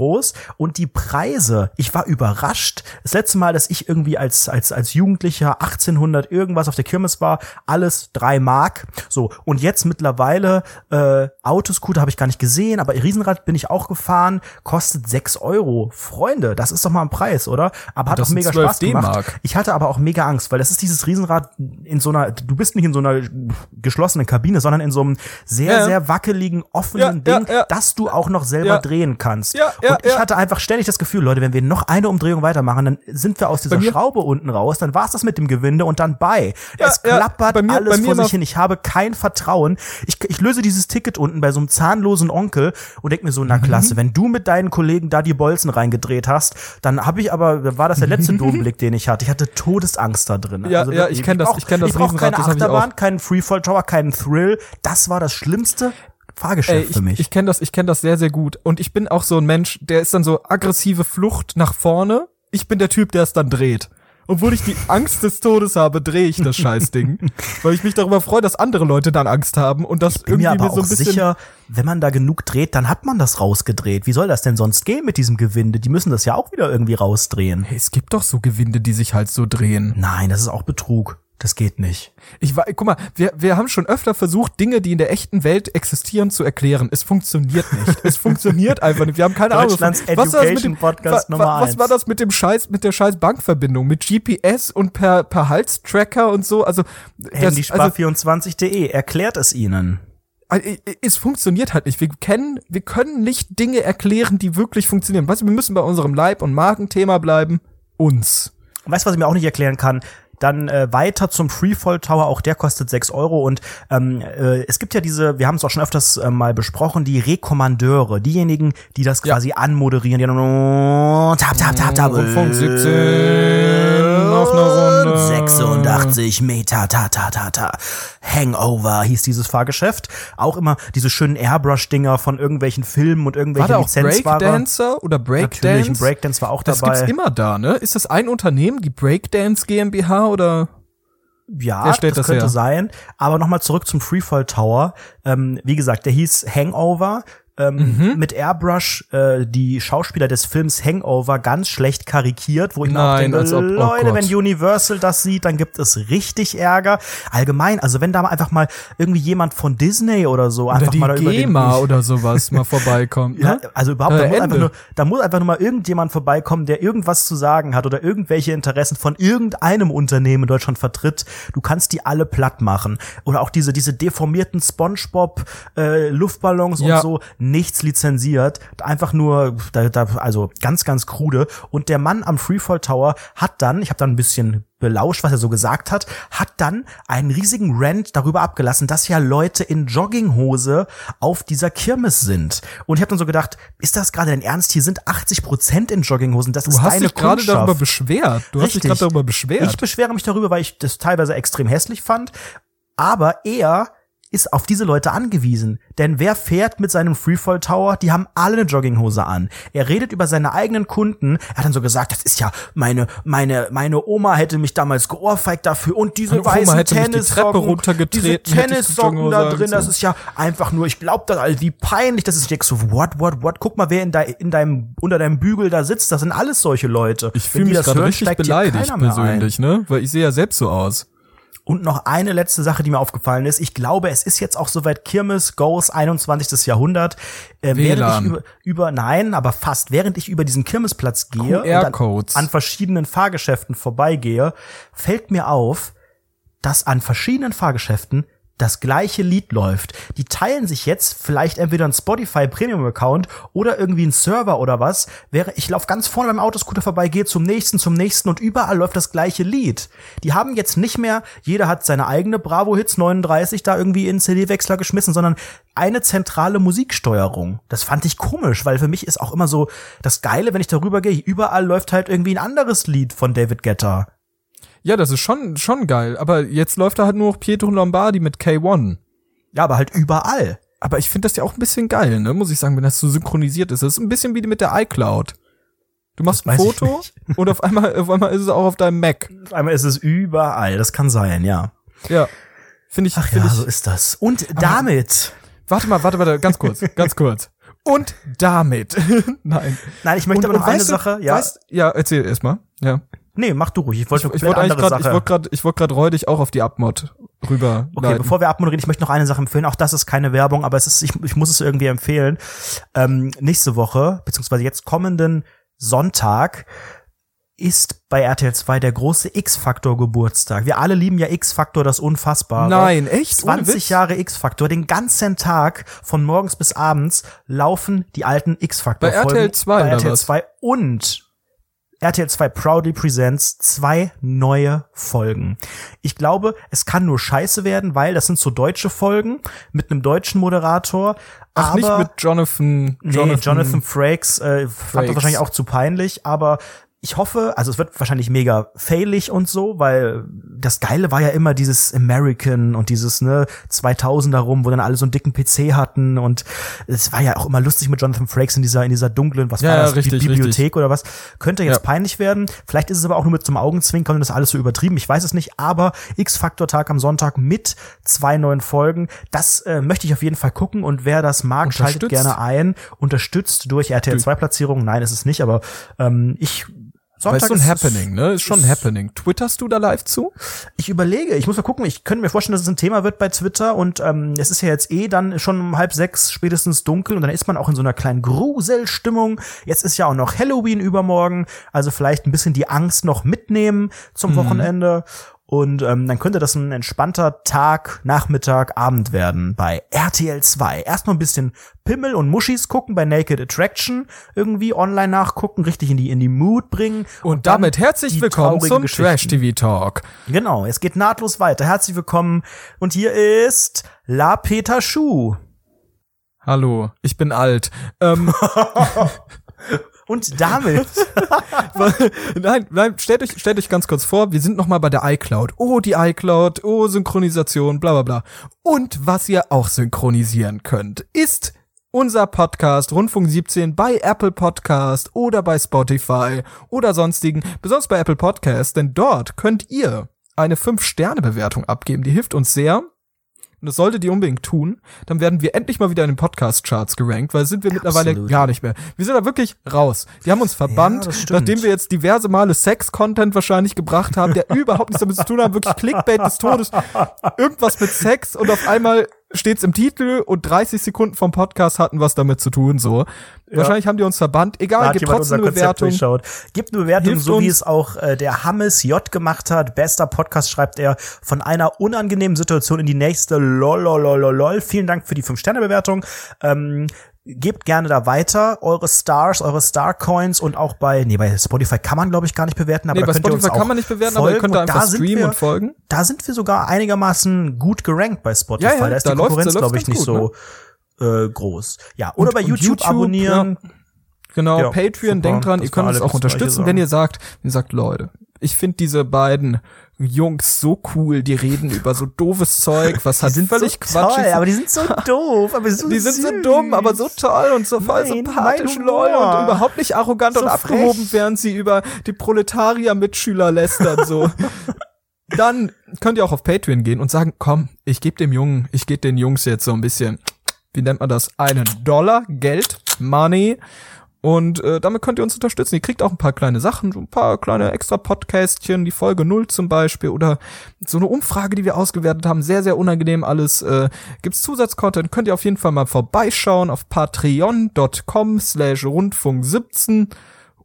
Und die Preise, ich war überrascht. Das letzte Mal, dass ich irgendwie als, als, als Jugendlicher 1800 irgendwas auf der Kirmes war, alles drei Mark. So. Und jetzt mittlerweile, äh, Autoscooter habe ich gar nicht gesehen, aber Riesenrad bin ich auch gefahren, kostet sechs Euro. Freunde, das ist doch mal ein Preis, oder? Aber hat auch mega 12 Spaß gemacht. Ich hatte aber auch mega Angst, weil das ist dieses Riesenrad in so einer, du bist nicht in so einer geschlossenen Kabine, sondern in so einem sehr, Ja. sehr wackeligen, offenen Ja, Ding, ja. das du auch noch selber drehen kannst. Ja, ja, Und ich ja. hatte einfach ständig das Gefühl, Leute, wenn wir noch eine Umdrehung weitermachen, dann sind wir aus dieser Schraube unten raus, dann war's das mit dem Gewinde und dann bei. Ja, es ja, klappert bei mir- alles bei mir vor sich hin. Ich habe kein Vertrauen. Ich, ich löse dieses Ticket unten bei so einem zahnlosen Onkel und denk mir so, Mhm. na klasse, wenn du mit deinen Kollegen da die Bolzen reingedreht hast, dann habe ich aber, war das der letzte Domblick, den ich hatte. Ich hatte Todesangst da drin. Also Ja, ja, ich kenn das- ich kenn das Ich brauch Riesenrad, keine Achterbahn, auch. keinen Freefall Tower, keinen Thrill. Das war das schlimmste Fahrgeschäft Ey, für ich, mich. ich kenne das, ich kenne das sehr, sehr gut. Und ich bin auch so ein Mensch, der ist dann so aggressive Flucht nach vorne. Ich bin der Typ, der es dann dreht. Obwohl ich die Angst des Todes habe, drehe ich das Scheißding. weil ich mich darüber freue, dass andere Leute dann Angst haben und das bin irgendwie mir aber so auch ein bisschen. sicher, wenn man da genug dreht, dann hat man das rausgedreht. Wie soll das denn sonst gehen mit diesem Gewinde? Die müssen das ja auch wieder irgendwie rausdrehen. Hey, es gibt doch so Gewinde, die sich halt so drehen. Nein, das ist auch Betrug. Das geht nicht. Ich war, guck mal, wir, wir haben schon öfter versucht, Dinge, die in der echten Welt existieren, zu erklären. Es funktioniert nicht. Es funktioniert einfach nicht. Wir haben keine Ahnung. Was war das mit Education dem, Podcast wa, wa, Was war das mit dem Scheiß, mit der Scheiß Bankverbindung, mit GPS und per, per Halstracker und so? Also, das, also Handyspar24.de erklärt es Ihnen. äh, es funktioniert halt nicht. Wir kennen, wir können nicht Dinge erklären, die wirklich funktionieren. Weißt du, wir müssen bei unserem Leib- und Magenthema bleiben. Uns. Weißt du, was ich mir auch nicht erklären kann? Dann äh, weiter zum Freefall Tower, auch der kostet 6 Euro. Und ähm, äh, es gibt ja diese, wir haben es auch schon öfters äh, mal besprochen, die Rekommandeure, diejenigen, die das Ja. quasi anmoderieren, die dann tap, tap, tap, tap, Rundfunk 17, noch eine Runde. 86 Meter, ta, ta, ta, ta. Hangover hieß dieses Fahrgeschäft. Auch immer diese schönen Airbrush-Dinger von irgendwelchen Filmen und War irgendwelche da auch Lizenzware. Breakdancer oder Natürlich, ein Breakdance? Breakdance war auch Das dabei. gibt's immer da, ne? Ist das ein Unternehmen, die Breakdance GmbH oder? Ja, das, das könnte her? sein. Aber nochmal zurück zum Freefall Tower. Ähm, wie gesagt, der hieß Hangover. Ähm, Mhm. Mit Airbrush äh, die Schauspieler des Films Hangover ganz schlecht karikiert, wo ich mir auch Nein, denke, ob- oh Leute, Gott. wenn Universal das sieht, dann gibt es richtig Ärger. Allgemein, also wenn da mal einfach mal irgendwie jemand von Disney oder so Oder einfach die mal da über den, GEMA oder sowas mal vorbeikommt, ja, ne? also überhaupt, Äh, da, muss Ende. einfach nur, da muss einfach nur mal irgendjemand vorbeikommen, der irgendwas zu sagen hat oder irgendwelche Interessen von irgendeinem Unternehmen in Deutschland vertritt. Du kannst die alle platt machen. Oder auch diese, diese deformierten Spongebob äh, Luftballons Ja. und so. Nichts lizenziert, einfach nur, da, da, also ganz, ganz krude. Und der Mann am Freefall Tower hat dann, ich habe dann ein bisschen belauscht, was er so gesagt hat, hat dann einen riesigen Rant darüber abgelassen, dass ja Leute in Jogginghose auf dieser Kirmes sind. Und ich habe dann so gedacht, ist das gerade dein Ernst? Hier sind 80 Prozent in Jogginghosen. Das Du ist hast deine dich gerade darüber beschwert. Du hast dich Richtig. gerade darüber beschwert. Ich beschwere mich darüber, weil ich das teilweise extrem hässlich fand. Aber er ist auf diese Leute angewiesen. Denn wer fährt mit seinem Freefall Tower? Die haben alle eine Jogginghose an. Er redet über seine eigenen Kunden. Er hat dann so gesagt, das ist ja meine, meine, meine Oma hätte mich damals geohrfeigt dafür und diese Meine Oma weißen hätte die Treppe Tennissocken, runtergetreten, diese hätte die Tennissocken da drin, das ist ja einfach nur, ich glaube das, also wie peinlich das ist. So, what, what, what? Guck mal, wer in, de, in deinem, unter deinem Bügel da sitzt. Das sind alles solche Leute. ich fühle die mich das gerade richtig beleidigt persönlich, ne? Weil ich sehe ja selbst so aus. Und noch eine letzte Sache, die mir aufgefallen ist. Ich glaube, es ist jetzt auch soweit Kirmes Goes 21. Jahrhundert. Äh, während ich über, über, nein, aber fast, während ich über diesen Kirmesplatz gehe und QR-Codes. an verschiedenen Fahrgeschäften vorbeigehe, fällt mir auf, dass an verschiedenen Fahrgeschäften das gleiche Lied läuft. Die teilen sich jetzt vielleicht entweder ein Spotify Premium Account oder irgendwie ein Server oder was. Wäre ich laufe ganz vorne beim Autoscooter vorbei, gehe zum nächsten, zum nächsten und überall läuft das gleiche Lied. Die haben jetzt nicht mehr, jeder hat seine eigene Bravo Hits 39 da irgendwie in CD-Wechsler geschmissen, sondern eine zentrale Musiksteuerung. Das fand ich komisch, weil für mich ist auch immer so das Geile, wenn ich darüber gehe, überall läuft halt irgendwie ein anderes Lied von David Guetta. Ja, das ist schon, schon geil. Aber jetzt läuft da halt nur noch Pietro Lombardi mit K1. Ja, aber halt überall. Aber ich finde das ja auch ein bisschen geil, ne? Muss ich sagen, wenn das so synchronisiert ist. Das ist ein bisschen wie mit der iCloud. Du machst ein Foto und auf einmal, auf einmal ist es auch auf deinem Mac. Auf einmal ist es überall. Das kann sein, ja. Ja. Finde ich, Ach finde ja, ich. so ist das. Und damit. Warte mal, warte, warte, ganz kurz, ganz kurz. Und damit. Nein. Nein, ich möchte und, aber noch eine weißt du, Sache. Ja, Weißt, ja, erzähl erst mal. Ja. Nee, mach du ruhig. Ich wollte Ich, ich wollte eigentlich andere gerade, ich wollte gerade, ich wollte gerade räudig auch auf die Abmod rüber. Okay, leiten. bevor wir abmoderieren, ich möchte noch eine Sache empfehlen. Auch das ist keine Werbung, aber es ist, ich, ich muss es irgendwie empfehlen. Ähm, nächste Woche, beziehungsweise jetzt kommenden Sonntag, ist bei RTL 2 der große X-Faktor Geburtstag. Wir alle lieben ja X-Faktor, das Unfassbare. Nein, echt? Ohne 20 Witz? Jahre X-Faktor, den ganzen Tag von morgens bis abends laufen die alten X-Faktor Bei RTL 2 bei RTL was? 2 und RTL 2 proudly presents zwei neue Folgen. Ich glaube, es kann nur scheiße werden, weil das sind so deutsche Folgen mit einem deutschen Moderator. Ach, aber nicht mit Jonathan, Nee, Jonathan, Frakes äh, fand Frakes. das wahrscheinlich auch zu peinlich, aber ich hoffe, also es wird wahrscheinlich mega failig und so, weil das Geile war ja immer dieses American und dieses, ne, 2000er rum, wo dann alle so einen dicken PC hatten und es war ja auch immer lustig mit Jonathan Frakes in dieser, in dieser dunklen, was Ja, war das, richtig, Bibliothek richtig. oder was. Könnte jetzt Ja. peinlich werden. Vielleicht ist es aber auch nur mit zum Augenzwinkern und das alles so übertrieben. Ich weiß es nicht, aber X-Factor-Tag am Sonntag mit zwei neuen Folgen. Das äh, möchte ich auf jeden Fall gucken und wer das mag, schaltet gerne ein. Unterstützt durch RTL Durch- 2 Platzierungen. Nein, ist es nicht, aber ähm, ich Sonntag ist so ein ist- Happening, ne? Ist schon ein Happening. Twitterst du da live zu? Ich überlege, ich muss mal gucken, ich könnte mir vorstellen, dass es ein Thema wird bei Twitter und ähm, es ist ja jetzt eh dann schon um halb sechs spätestens dunkel und dann ist man auch in so einer kleinen Gruselstimmung. Jetzt ist ja auch noch Halloween übermorgen, also vielleicht ein bisschen die Angst noch mitnehmen zum Wochenende. Und ähm, dann könnte das ein entspannter Tag, Nachmittag, Abend werden bei RTL 2. Erstmal ein bisschen Pimmel und Muschis gucken bei Naked Attraction, irgendwie online nachgucken, richtig in die in die Mood bringen. Und, dann damit herzlich willkommen zum. Trash TV Talk. Genau, es geht nahtlos weiter. Herzlich willkommen. Und hier ist La Peter Schuh. Hallo, ich bin alt. Ähm, Und damit, nein, nein, stellt euch, stellt euch ganz kurz vor, wir sind noch mal bei der iCloud. Oh, die iCloud, oh, Synchronisation, bla bla bla. Und was ihr auch synchronisieren könnt, ist unser Podcast Rundfunk 17 bei Apple Podcast oder bei Spotify oder sonstigen, besonders bei Apple Podcast, denn dort könnt ihr eine 5-Sterne-Bewertung abgeben. Die hilft uns sehr. Und das solltet ihr unbedingt tun. Dann werden wir endlich mal wieder in den Podcast-Charts gerankt, weil sind wir mittlerweile Absolut. gar nicht mehr. Wir sind da wirklich raus. Die haben uns verbannt, stimmt. nachdem wir jetzt diverse Male Sex-Content wahrscheinlich gebracht haben, der überhaupt nichts damit zu tun hat, wirklich Clickbait des Todes. Irgendwas mit Sex und auf einmal steht's im Titel und 30 Sekunden vom Podcast hatten was damit zu tun, so. Wahrscheinlich haben die uns verbannt. Egal, gibt trotzdem eine Bewertung. durchschaut. Gibt eine Bewertung, Hilft so wie es auch äh, der Hammes J gemacht hat. Bester Podcast schreibt er von einer unangenehmen Situation in die nächste. Lololololol. Vielen Dank für die 5-Sterne-Bewertung. Ähm, gebt gerne da weiter eure Stars, eure Star Coins und auch bei, nee, bei Spotify kann man glaube ich gar nicht bewerten, aber nee, da bei Spotify kann man nicht bewerten, aber ihr könnt da einfach streamen wir, und folgen. Da sind wir sogar einigermaßen gut gerankt bei Spotify. Ja, ja, da ist da die Konkurrenz glaube ich nicht ganz so äh, groß. Ja, oder Und- bei YouTube, YouTube, abonnieren. Genau, Ja, Patreon, super, denkt dran, ihr könnt uns auch unterstützen, wenn ihr sagt, ihr sagt, Leute, ich finde diese beiden Jungs so cool, die reden über so doofes Zeug, was halt völlig so Quatsch toll, ist. aber die sind so doof, aber so Die sind so süß. dumm, aber so toll und so voll Nein, sympathisch, lol, und überhaupt nicht arrogant So und abgehoben, frech. während sie über die Proletarier-Mitschüler lästern, so. Dann könnt ihr auch auf Patreon gehen und sagen, komm, ich gebe dem Jungen, ich gebe den Jungs jetzt so ein bisschen, wie nennt man das, einen Dollar, Geld, Money. Und äh, damit könnt ihr uns unterstützen. Ihr kriegt auch ein paar kleine Sachen, so ein paar kleine extra Podcastchen, die Folge null zum Beispiel oder so eine Umfrage, die wir ausgewertet haben. Sehr, sehr unangenehm alles. Äh, gibt's Zusatzcontent, könnt ihr auf jeden Fall mal vorbeischauen auf patreon.com slash rundfunk 17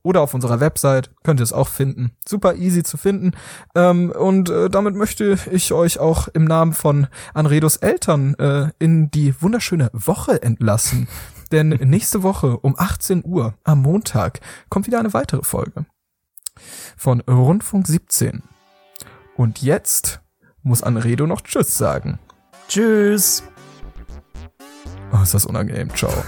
oder auf unserer Website könnt ihr es auch finden. Super easy zu finden. Ähm, und äh, damit möchte ich euch auch im Namen von Anredos Eltern äh, in die wunderschöne Woche entlassen. Denn nächste Woche um 18 Uhr am Montag kommt wieder eine weitere Folge von Rundfunk 17. Und jetzt muss Anredo noch Tschüss sagen. Tschüss. Oh, ist das unangenehm. Ciao.